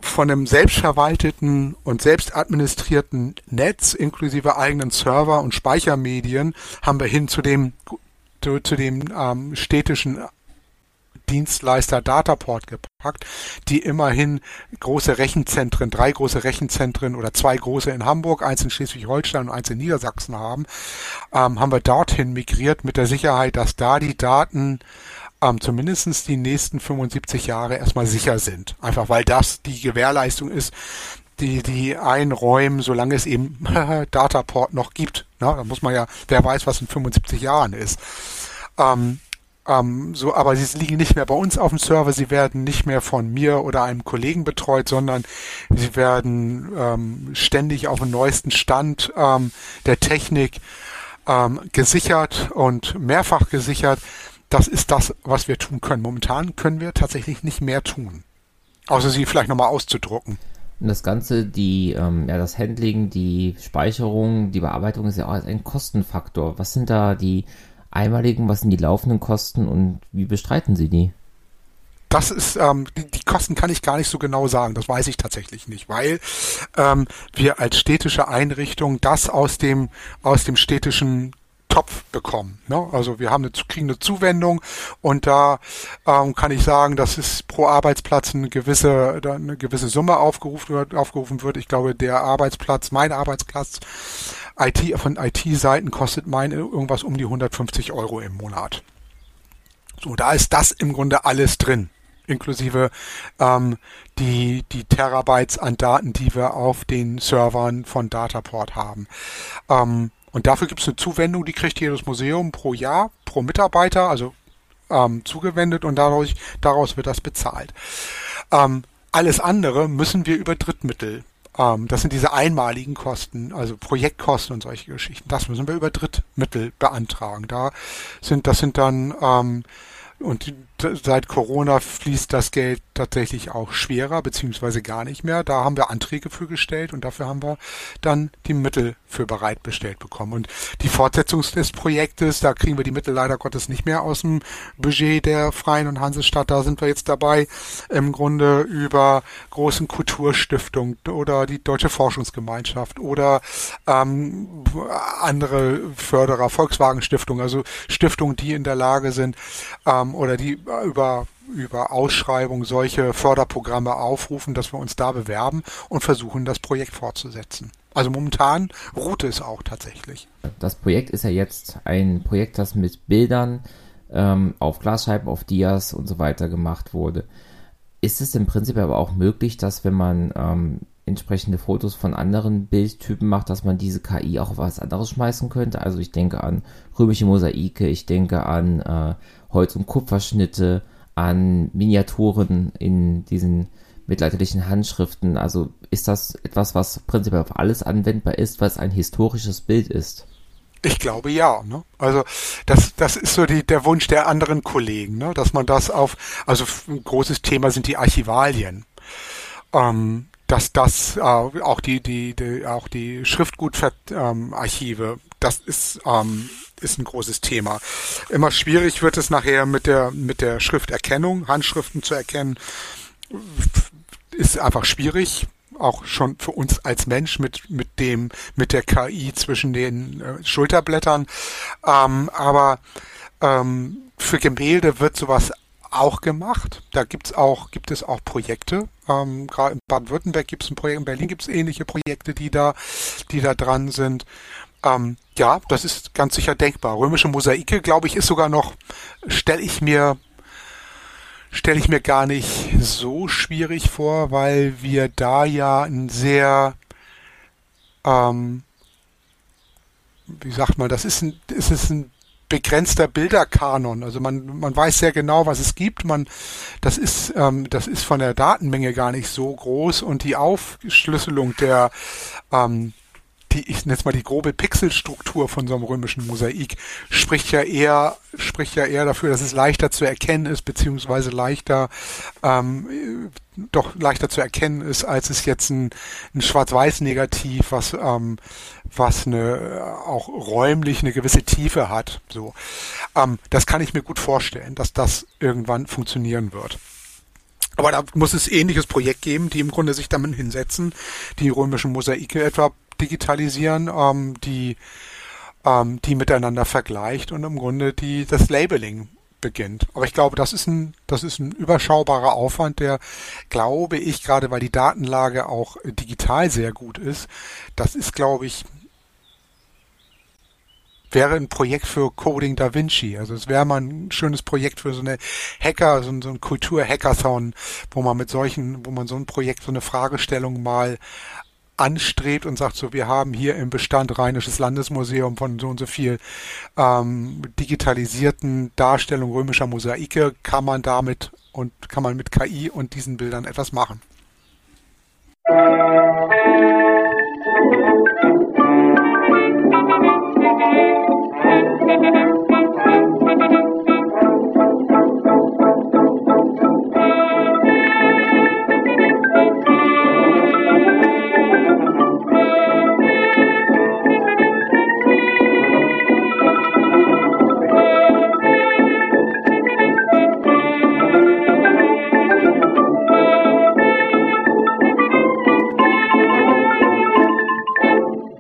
von einem selbstverwalteten und selbstadministrierten Netz inklusive eigenen Server und Speichermedien haben wir hin zu dem zu, zu dem ähm, städtischen Dienstleister Dataport gepackt, die immerhin große Rechenzentren, drei große Rechenzentren oder zwei große in Hamburg, eins in Schleswig-Holstein und eins in Niedersachsen haben, ähm, haben wir dorthin migriert mit der Sicherheit, dass da die Daten ähm, zumindest die nächsten 75 Jahre erstmal sicher sind. Einfach weil das die Gewährleistung ist, die, die einräumen, solange es eben [LAUGHS] Dataport noch gibt. Na, da muss man ja, wer weiß, was in 75 Jahren ist. Ähm, ähm, so, aber sie liegen nicht mehr bei uns auf dem Server, sie werden nicht mehr von mir oder einem Kollegen betreut, sondern sie werden ähm, ständig auf dem neuesten Stand ähm, der Technik ähm, gesichert und mehrfach gesichert, das ist das, was wir tun können. Momentan können wir tatsächlich nicht mehr tun. Außer sie vielleicht nochmal auszudrucken. Und das Ganze, die, ähm, ja, das Handling, die Speicherung, die Bearbeitung ist ja auch ein Kostenfaktor. Was sind da die einmaligen, was sind die laufenden Kosten und wie bestreiten Sie die? Das ist, ähm, die, die Kosten kann ich gar nicht so genau sagen, das weiß ich tatsächlich nicht, weil ähm, wir als städtische Einrichtung das aus dem, aus dem städtischen Topf bekommen. Ne? Also wir haben eine, kriegen eine Zuwendung und da ähm, kann ich sagen, dass es pro Arbeitsplatz eine gewisse, eine gewisse Summe aufgerufen wird, aufgerufen wird. Ich glaube, der Arbeitsplatz, mein Arbeitsplatz, IT von IT-Seiten kostet mein irgendwas um die 150 Euro im Monat. So, da ist das im Grunde alles drin inklusive ähm, die, die Terabytes an Daten, die wir auf den Servern von Dataport haben. Ähm, und dafür gibt es eine Zuwendung, die kriegt jedes Museum pro Jahr, pro Mitarbeiter, also ähm, zugewendet und dadurch, daraus wird das bezahlt. Ähm, alles andere müssen wir über Drittmittel. Ähm, das sind diese einmaligen Kosten, also Projektkosten und solche Geschichten. Das müssen wir über Drittmittel beantragen. Da sind, das sind dann ähm, und seit Corona fließt das Geld tatsächlich auch schwerer, beziehungsweise gar nicht mehr. Da haben wir Anträge für gestellt und dafür haben wir dann die Mittel für bereitbestellt bekommen. Und die Fortsetzung des Projektes, da kriegen wir die Mittel leider Gottes nicht mehr aus dem Budget der Freien und Hansestadt. Da sind wir jetzt dabei, im Grunde über großen Kulturstiftungen oder die Deutsche Forschungsgemeinschaft oder ähm, andere Förderer, Volkswagen Stiftung, also Stiftungen, die in der Lage sind, ähm, oder die über über Ausschreibung solche Förderprogramme aufrufen, dass wir uns da bewerben und versuchen, das Projekt fortzusetzen. Also momentan ruht es auch tatsächlich. Das Projekt ist ja jetzt ein Projekt, das mit Bildern ähm, auf Glasscheiben, auf Dias und so weiter gemacht wurde. Ist es im Prinzip aber auch möglich, dass wenn man ähm, entsprechende Fotos von anderen Bildtypen macht, dass man diese KI auch auf was anderes schmeißen könnte? Also ich denke an römische Mosaike, ich denke an äh, Holz- und Kupferschnitte, an Miniaturen in diesen mittelalterlichen Handschriften. Also ist das etwas, was prinzipiell auf alles anwendbar ist, was ein historisches Bild ist? Ich glaube ja. Ne? Also das, das ist so die, der Wunsch der anderen Kollegen, ne? dass man das auf, also ein großes Thema sind die Archivalien. Ähm, dass das äh, auch die, die, die auch die Schriftgutarchive, ähm, das ist ähm, ist ein großes Thema. Immer schwierig wird es nachher mit der, mit der Schrifterkennung, Handschriften zu erkennen, ist einfach schwierig. auch schon für uns als Mensch mit, mit dem, mit der KI zwischen den äh, Schulterblättern. Ähm, aber ähm, für Gemälde wird sowas auch gemacht. Da gibt's auch, gibt es auch Projekte. Ähm, Gerade in Baden-Württemberg gibt es ein Projekt, in Berlin gibt es ähnliche Projekte, die da, die da dran sind. Ähm, ja, das ist ganz sicher denkbar. Römische Mosaike, glaube ich, ist sogar noch, stelle ich mir, stelle ich mir gar nicht so schwierig vor, weil wir da ja ein sehr, ähm, wie sagt man, das ist ein, ist es ein begrenzter Bilderkanon. Also man, man weiß sehr genau, was es gibt. Man, das ist, ähm, das ist von der Datenmenge gar nicht so groß und die Aufschlüsselung der, ähm, die, ich nenne es mal die grobe Pixelstruktur von so einem römischen Mosaik, spricht ja eher, spricht ja eher dafür, dass es leichter zu erkennen ist, beziehungsweise leichter, ähm, doch leichter zu erkennen ist, als es jetzt ein, ein Schwarz-Weiß-Negativ, was, ähm, was eine, auch räumlich eine gewisse Tiefe hat. So, ähm, das kann ich mir gut vorstellen, dass das irgendwann funktionieren wird. Aber da muss es ähnliches Projekt geben, die im Grunde sich damit hinsetzen, die römischen Mosaike etwa digitalisieren, ähm, die, ähm, die miteinander vergleicht und im Grunde die, das Labeling beginnt. Aber ich glaube, das ist ein, das ist ein überschaubarer Aufwand, der, glaube ich, gerade weil die Datenlage auch digital sehr gut ist, das ist, glaube ich, wäre ein Projekt für Coding Da Vinci. Also es wäre mal ein schönes Projekt für so eine Hacker, so ein, so ein Kultur-Hackathon, wo man mit solchen, wo man so ein Projekt, so eine Fragestellung mal anstrebt und sagt so, wir haben hier im Bestand Rheinisches Landesmuseum von so und so viel ähm, digitalisierten Darstellungen römischer Mosaike, kann man damit und kann man mit KI und diesen Bildern etwas machen. Musik